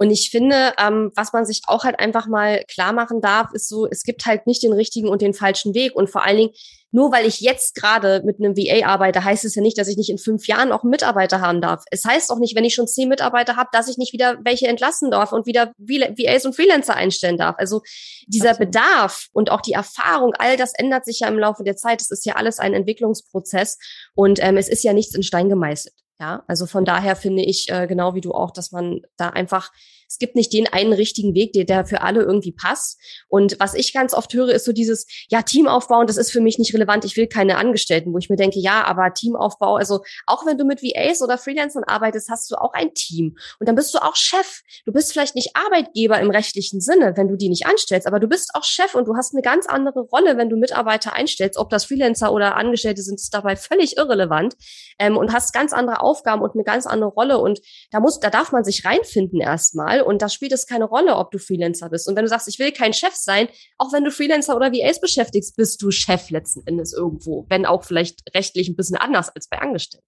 Und ich finde, ähm, was man sich auch halt einfach mal klar machen darf, ist so, es gibt halt nicht den richtigen und den falschen Weg. Und vor allen Dingen, nur weil ich jetzt gerade mit einem VA arbeite, heißt es ja nicht, dass ich nicht in fünf Jahren auch einen Mitarbeiter haben darf. Es heißt auch nicht, wenn ich schon zehn Mitarbeiter habe, dass ich nicht wieder welche entlassen darf und wieder VAs und Freelancer einstellen darf. Also dieser Absolut. Bedarf und auch die Erfahrung, all das ändert sich ja im Laufe der Zeit. Es ist ja alles ein Entwicklungsprozess und ähm, es ist ja nichts in Stein gemeißelt. Ja, also von daher finde ich, äh, genau wie du auch, dass man da einfach es gibt nicht den einen richtigen Weg, der, der für alle irgendwie passt. Und was ich ganz oft höre, ist so dieses, ja, Teamaufbau, und das ist für mich nicht relevant, ich will keine Angestellten, wo ich mir denke, ja, aber Teamaufbau, also auch wenn du mit VAs oder Freelancern arbeitest, hast du auch ein Team. Und dann bist du auch Chef. Du bist vielleicht nicht Arbeitgeber im rechtlichen Sinne, wenn du die nicht anstellst, aber du bist auch Chef und du hast eine ganz andere Rolle, wenn du Mitarbeiter einstellst. Ob das Freelancer oder Angestellte sind, ist dabei völlig irrelevant. Ähm, und hast ganz andere Aufgaben und eine ganz andere Rolle. Und da muss, da darf man sich reinfinden erstmal und da spielt es keine Rolle, ob du Freelancer bist. Und wenn du sagst, ich will kein Chef sein, auch wenn du Freelancer oder VAs beschäftigst, bist du Chef letzten Endes irgendwo, wenn auch vielleicht rechtlich ein bisschen anders als bei Angestellten.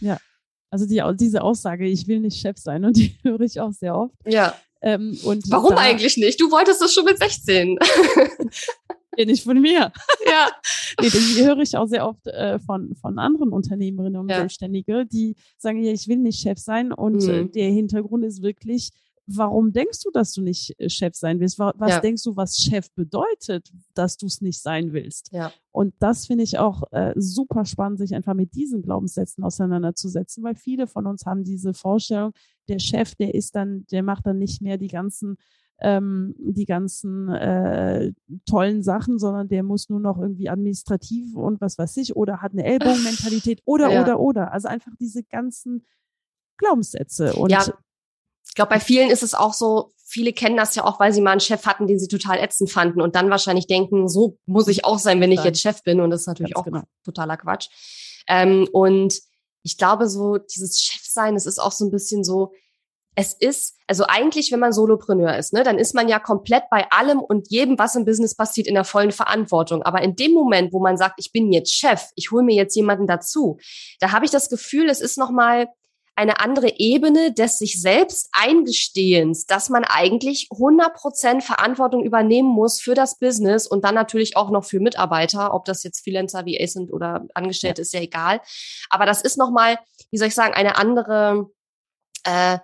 Ja, also die, diese Aussage, ich will nicht Chef sein, und die höre ich auch sehr oft. Ja. Ähm, und Warum da, eigentlich nicht? Du wolltest das schon mit 16. ja, nicht von mir. Ja. nee, die höre ich auch sehr oft äh, von, von anderen Unternehmerinnen und ja. Selbstständige, die sagen, ja, ich will nicht Chef sein. Und äh, mhm. äh, der Hintergrund ist wirklich, warum denkst du, dass du nicht äh, Chef sein willst? Was ja. denkst du, was Chef bedeutet, dass du es nicht sein willst? Ja. Und das finde ich auch äh, super spannend, sich einfach mit diesen Glaubenssätzen auseinanderzusetzen, weil viele von uns haben diese Vorstellung, der Chef, der ist dann, der macht dann nicht mehr die ganzen ähm, die ganzen äh, tollen Sachen, sondern der muss nur noch irgendwie administrativ und was weiß ich oder hat eine Ellbogenmentalität oder ja. oder oder. Also einfach diese ganzen Glaubenssätze. Und ja, glaube, bei vielen ist es auch so, viele kennen das ja auch, weil sie mal einen Chef hatten, den sie total ätzend fanden und dann wahrscheinlich denken, so muss ich auch sein, wenn ich jetzt Chef bin. Und das ist natürlich Ganz auch genau. totaler Quatsch. Ähm, und ich glaube, so dieses Chefsein, es ist auch so ein bisschen so, es ist, also eigentlich, wenn man Solopreneur ist, ne, dann ist man ja komplett bei allem und jedem, was im Business passiert, in der vollen Verantwortung. Aber in dem Moment, wo man sagt, ich bin jetzt Chef, ich hole mir jetzt jemanden dazu, da habe ich das Gefühl, es ist nochmal eine andere Ebene des sich selbst Eingestehens, dass man eigentlich 100 Prozent Verantwortung übernehmen muss für das Business und dann natürlich auch noch für Mitarbeiter, ob das jetzt Freelancer wie Ace sind oder Angestellte, ist ja egal. Aber das ist nochmal, wie soll ich sagen, eine andere äh,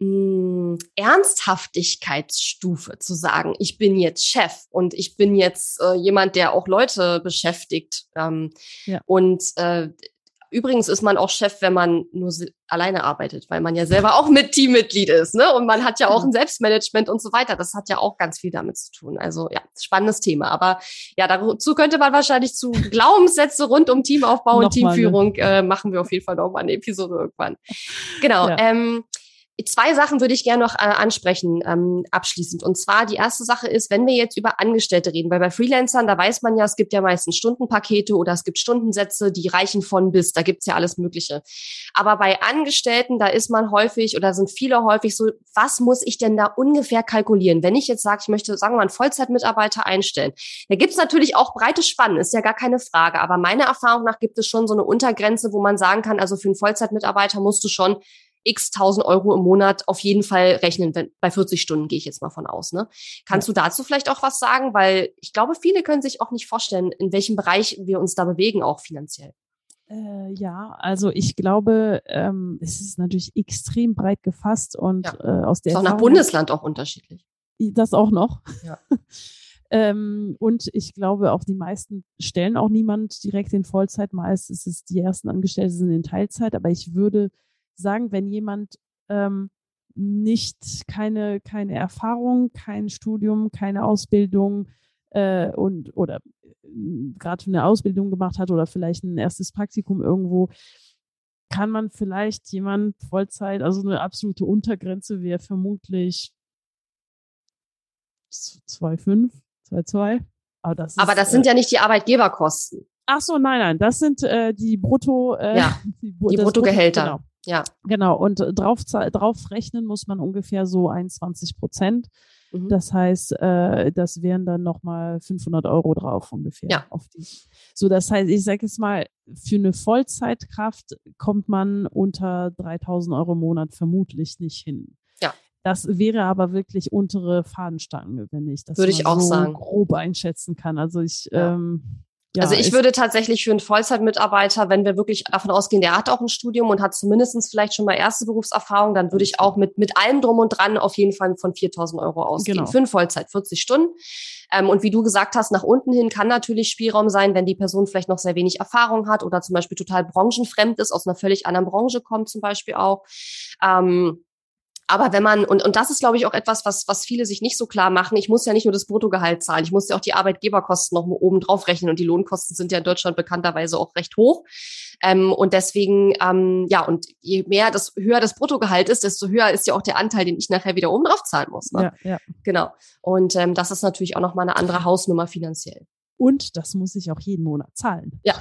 mh, Ernsthaftigkeitsstufe zu sagen, ich bin jetzt Chef und ich bin jetzt äh, jemand, der auch Leute beschäftigt. Ähm, ja. Und äh, Übrigens ist man auch Chef, wenn man nur alleine arbeitet, weil man ja selber auch mit Teammitglied ist, ne? Und man hat ja auch ein Selbstmanagement und so weiter. Das hat ja auch ganz viel damit zu tun. Also ja, spannendes Thema. Aber ja, dazu könnte man wahrscheinlich zu Glaubenssätze rund um Teamaufbau und Teamführung äh, machen wir auf jeden Fall noch mal eine Episode irgendwann. Genau. Ja. Ähm, Zwei Sachen würde ich gerne noch äh, ansprechen ähm, abschließend. Und zwar die erste Sache ist, wenn wir jetzt über Angestellte reden, weil bei Freelancern, da weiß man ja, es gibt ja meistens Stundenpakete oder es gibt Stundensätze, die reichen von bis, da gibt's ja alles Mögliche. Aber bei Angestellten, da ist man häufig oder sind viele häufig so, was muss ich denn da ungefähr kalkulieren? Wenn ich jetzt sage, ich möchte, sagen wir mal, einen Vollzeitmitarbeiter einstellen, da gibt's natürlich auch breite Spannen, ist ja gar keine Frage. Aber meiner Erfahrung nach gibt es schon so eine Untergrenze, wo man sagen kann, also für einen Vollzeitmitarbeiter musst du schon x tausend Euro im Monat auf jeden Fall rechnen, wenn, bei 40 Stunden gehe ich jetzt mal von aus. Ne? Kannst ja. du dazu vielleicht auch was sagen? Weil ich glaube, viele können sich auch nicht vorstellen, in welchem Bereich wir uns da bewegen, auch finanziell. Äh, ja, also ich glaube, ähm, es ist natürlich extrem breit gefasst und ja. äh, aus der. Ist auch nach Bundesland auch unterschiedlich. Das auch noch. Ja. Ähm, und ich glaube, auch die meisten stellen auch niemand direkt in Vollzeit. Meist ist es die ersten Angestellten sind in Teilzeit, aber ich würde sagen, wenn jemand ähm, nicht keine, keine Erfahrung, kein Studium, keine Ausbildung äh, und oder äh, gerade eine Ausbildung gemacht hat oder vielleicht ein erstes Praktikum irgendwo, kann man vielleicht jemand Vollzeit, also eine absolute Untergrenze wäre vermutlich 2,5, 2,2. Aber das, ist, Aber das sind äh, ja nicht die Arbeitgeberkosten. Ach so, nein, nein, das sind äh, die Brutto, äh, ja, die, die Bruttogehälter. Brutto, genau. Ja. Genau. Und äh, drauf, drauf rechnen muss man ungefähr so 21 Prozent. Mhm. Das heißt, äh, das wären dann nochmal 500 Euro drauf ungefähr. Ja. Auf die. So, das heißt, ich sage jetzt mal, für eine Vollzeitkraft kommt man unter 3000 Euro im Monat vermutlich nicht hin. Ja. Das wäre aber wirklich untere Fahnenstange, wenn ich das Würde ich auch so sagen. grob einschätzen kann. Also ich Ja. ähm, ja, also ich würde tatsächlich für einen Vollzeitmitarbeiter, wenn wir wirklich davon ausgehen, der hat auch ein Studium und hat zumindestens vielleicht schon mal erste Berufserfahrung, dann würde ich auch mit, mit allem drum und dran auf jeden Fall von 4.000 Euro ausgehen. Genau. Für eine Vollzeit, 40 Stunden. Ähm, und wie du gesagt hast, nach unten hin kann natürlich Spielraum sein, wenn die Person vielleicht noch sehr wenig Erfahrung hat oder zum Beispiel total branchenfremd ist, aus einer völlig anderen Branche kommt zum Beispiel auch. Ähm, aber wenn man, und, und das ist, glaube ich, auch etwas, was, was viele sich nicht so klar machen, ich muss ja nicht nur das Bruttogehalt zahlen, ich muss ja auch die Arbeitgeberkosten noch oben drauf rechnen und die Lohnkosten sind ja in Deutschland bekannterweise auch recht hoch. Ähm, und deswegen, ähm, ja, und je mehr das höher das Bruttogehalt ist, desto höher ist ja auch der Anteil, den ich nachher wieder oben drauf zahlen muss. Ne? ja, ja. Genau. Und ähm, das ist natürlich auch nochmal eine andere Hausnummer finanziell. Und das muss ich auch jeden Monat zahlen. Ja.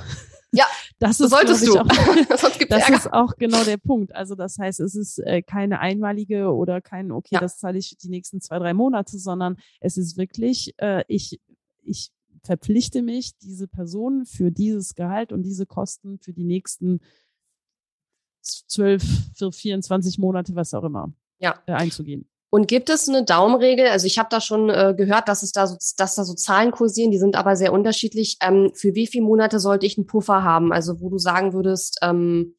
Ja. das ist solltest du. Auch, das ist auch genau der Punkt. Also das heißt, es ist äh, keine einmalige oder kein, okay, Ja. das zahle ich die nächsten zwei, drei Monate, sondern es ist wirklich, äh, ich, ich verpflichte mich, diese Person für dieses Gehalt und diese Kosten für die nächsten zwölf, für 24 Monate, was auch immer, Ja. äh, einzugehen. Und gibt es eine Daumenregel? Also ich habe da schon äh, gehört, dass es da so, dass da so Zahlen kursieren, die sind aber sehr unterschiedlich. Ähm, für wie viele Monate sollte ich einen Puffer haben? Also wo du sagen würdest, ähm,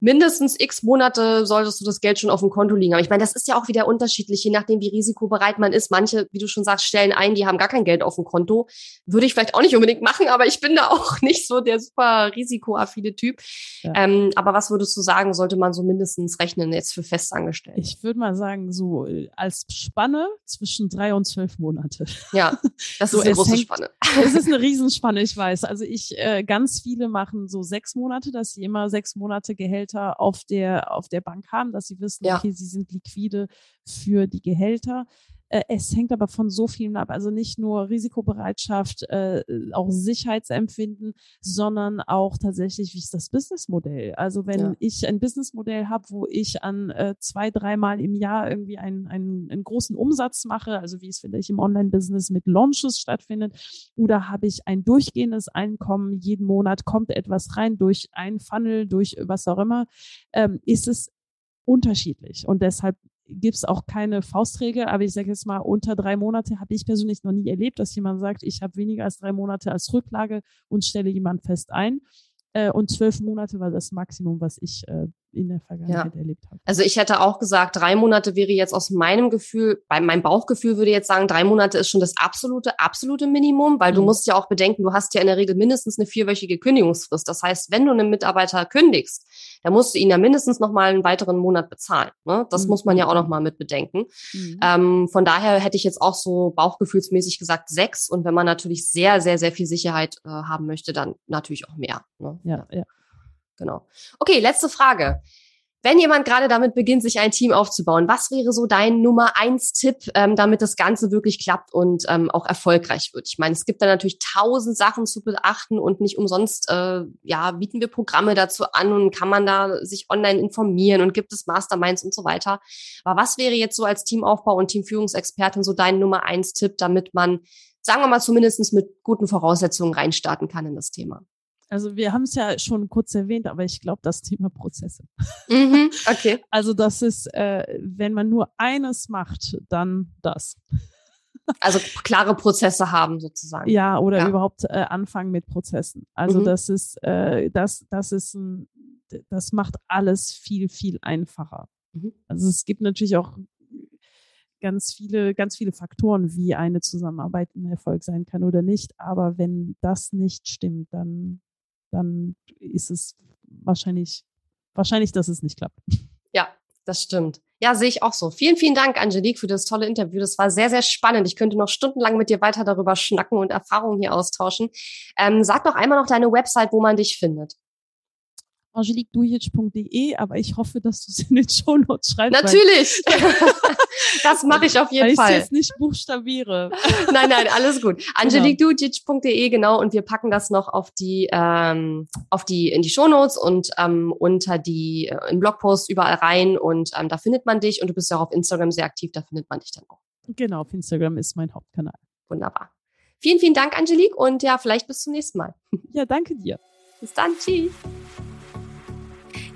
mindestens x Monate solltest du das Geld schon auf dem Konto liegen. Aber ich meine, das ist ja auch wieder unterschiedlich, je nachdem, wie risikobereit man ist. Manche, wie du schon sagst, stellen ein, die haben gar kein Geld auf dem Konto. Würde ich vielleicht auch nicht unbedingt machen, aber ich bin da auch nicht so der super risikoaffine Typ. Ja. Ähm, aber was würdest du sagen, sollte man so mindestens rechnen jetzt für Festangestellte? Ich würde mal sagen, so äh, als Spanne zwischen drei und zwölf Monate. Ja, das So, ist eine große hängt- Spanne. Es ist eine Riesenspanne, ich weiß. Also ich, äh, ganz viele machen so sechs Monate, dass sie immer sechs Monate Gehälter auf der, auf der Bank haben, dass sie wissen, Ja. okay, sie sind liquide für die Gehälter. Äh, es hängt aber von so vielen ab. Also nicht nur Risikobereitschaft, äh, auch Sicherheitsempfinden, sondern auch tatsächlich, wie ist das Businessmodell? Also wenn Ja. ich ein Businessmodell habe, wo ich an äh, zwei, dreimal im Jahr irgendwie einen, einen, einen großen Umsatz mache, also wie es vielleicht im Online-Business mit Launches stattfindet, oder habe ich ein durchgehendes Einkommen, jeden Monat kommt etwas rein durch ein Funnel, durch was auch immer, ähm, ist es unterschiedlich. Und deshalb gibt es auch keine Faustregel, aber ich sage jetzt mal, unter drei Monate habe ich persönlich noch nie erlebt, dass jemand sagt, ich habe weniger als drei Monate als Rücklage und stelle jemand fest ein. Äh, und zwölf Monate war das Maximum, was ich äh, in der Vergangenheit erlebt habe. Also ich hätte auch gesagt, drei Monate wäre jetzt aus meinem Gefühl, bei meinem Bauchgefühl würde jetzt sagen, drei Monate ist schon das absolute, absolute Minimum, weil du Mhm. musst ja auch bedenken, du hast ja in der Regel mindestens eine vierwöchige Kündigungsfrist. Das heißt, wenn du einen Mitarbeiter kündigst, dann musst du ihn ja mindestens noch mal einen weiteren Monat bezahlen. Ne? Das Mhm. muss man ja auch noch mal mit bedenken. Mhm. Ähm, von daher hätte ich jetzt auch so bauchgefühlsmäßig gesagt sechs. Und wenn man natürlich sehr, sehr, sehr viel Sicherheit äh, haben möchte, dann natürlich auch mehr. Ne? ja, ja. Genau. Okay, letzte Frage. Wenn jemand gerade damit beginnt, sich ein Team aufzubauen, was wäre so dein Nummer eins Tipp, ähm, damit das Ganze wirklich klappt und ähm, auch erfolgreich wird? Ich meine, es gibt da natürlich tausend Sachen zu beachten und nicht umsonst, äh, ja, bieten wir Programme dazu an und kann man da sich online informieren und gibt es Masterminds und so weiter. Aber was wäre jetzt so als Teamaufbau und Teamführungsexpertin so dein Nummer eins Tipp, damit man, sagen wir mal, zumindest mit guten Voraussetzungen reinstarten kann in das Thema? Also wir haben es ja schon kurz erwähnt, aber ich glaube, das Thema Prozesse. Mhm, okay. Also das ist, äh, wenn man nur eines macht, dann das. Also klare Prozesse haben sozusagen. Ja, oder Ja. überhaupt äh, anfangen mit Prozessen. Also Mhm. das ist, äh, das, das ist ein, das macht alles viel, viel einfacher. Mhm. Also es gibt natürlich auch ganz viele, ganz viele Faktoren, wie eine Zusammenarbeit ein Erfolg sein kann oder nicht. Aber wenn das nicht stimmt, dann, dann ist es wahrscheinlich, wahrscheinlich, dass es nicht klappt. Ja, das stimmt. Ja, sehe ich auch so. Vielen, vielen Dank, Angelique, für das tolle Interview. Das war sehr, sehr spannend. Ich könnte noch stundenlang mit dir weiter darüber schnacken und Erfahrungen hier austauschen. Ähm, sag doch einmal noch deine Website, wo man dich findet. angeliquedujic.de, aber ich hoffe, dass du es in den Shownotes schreibst. Natürlich. das mache ich auf weil jeden ich es Fall. jetzt nicht buchstabiere. Nein, nein, alles gut. angeliquedujic.de, genau. Und wir packen das noch auf die, ähm, auf die, in die Shownotes und ähm, unter die, äh, in Blogpost überall rein. Und ähm, da findet man dich. Und du bist ja auch auf Instagram sehr aktiv. Da findet man dich dann auch. Genau, auf Instagram ist mein Hauptkanal. Wunderbar. Vielen, vielen Dank, Angelique. Und ja, vielleicht bis zum nächsten Mal. Ja, danke dir. Bis dann. Tschüss.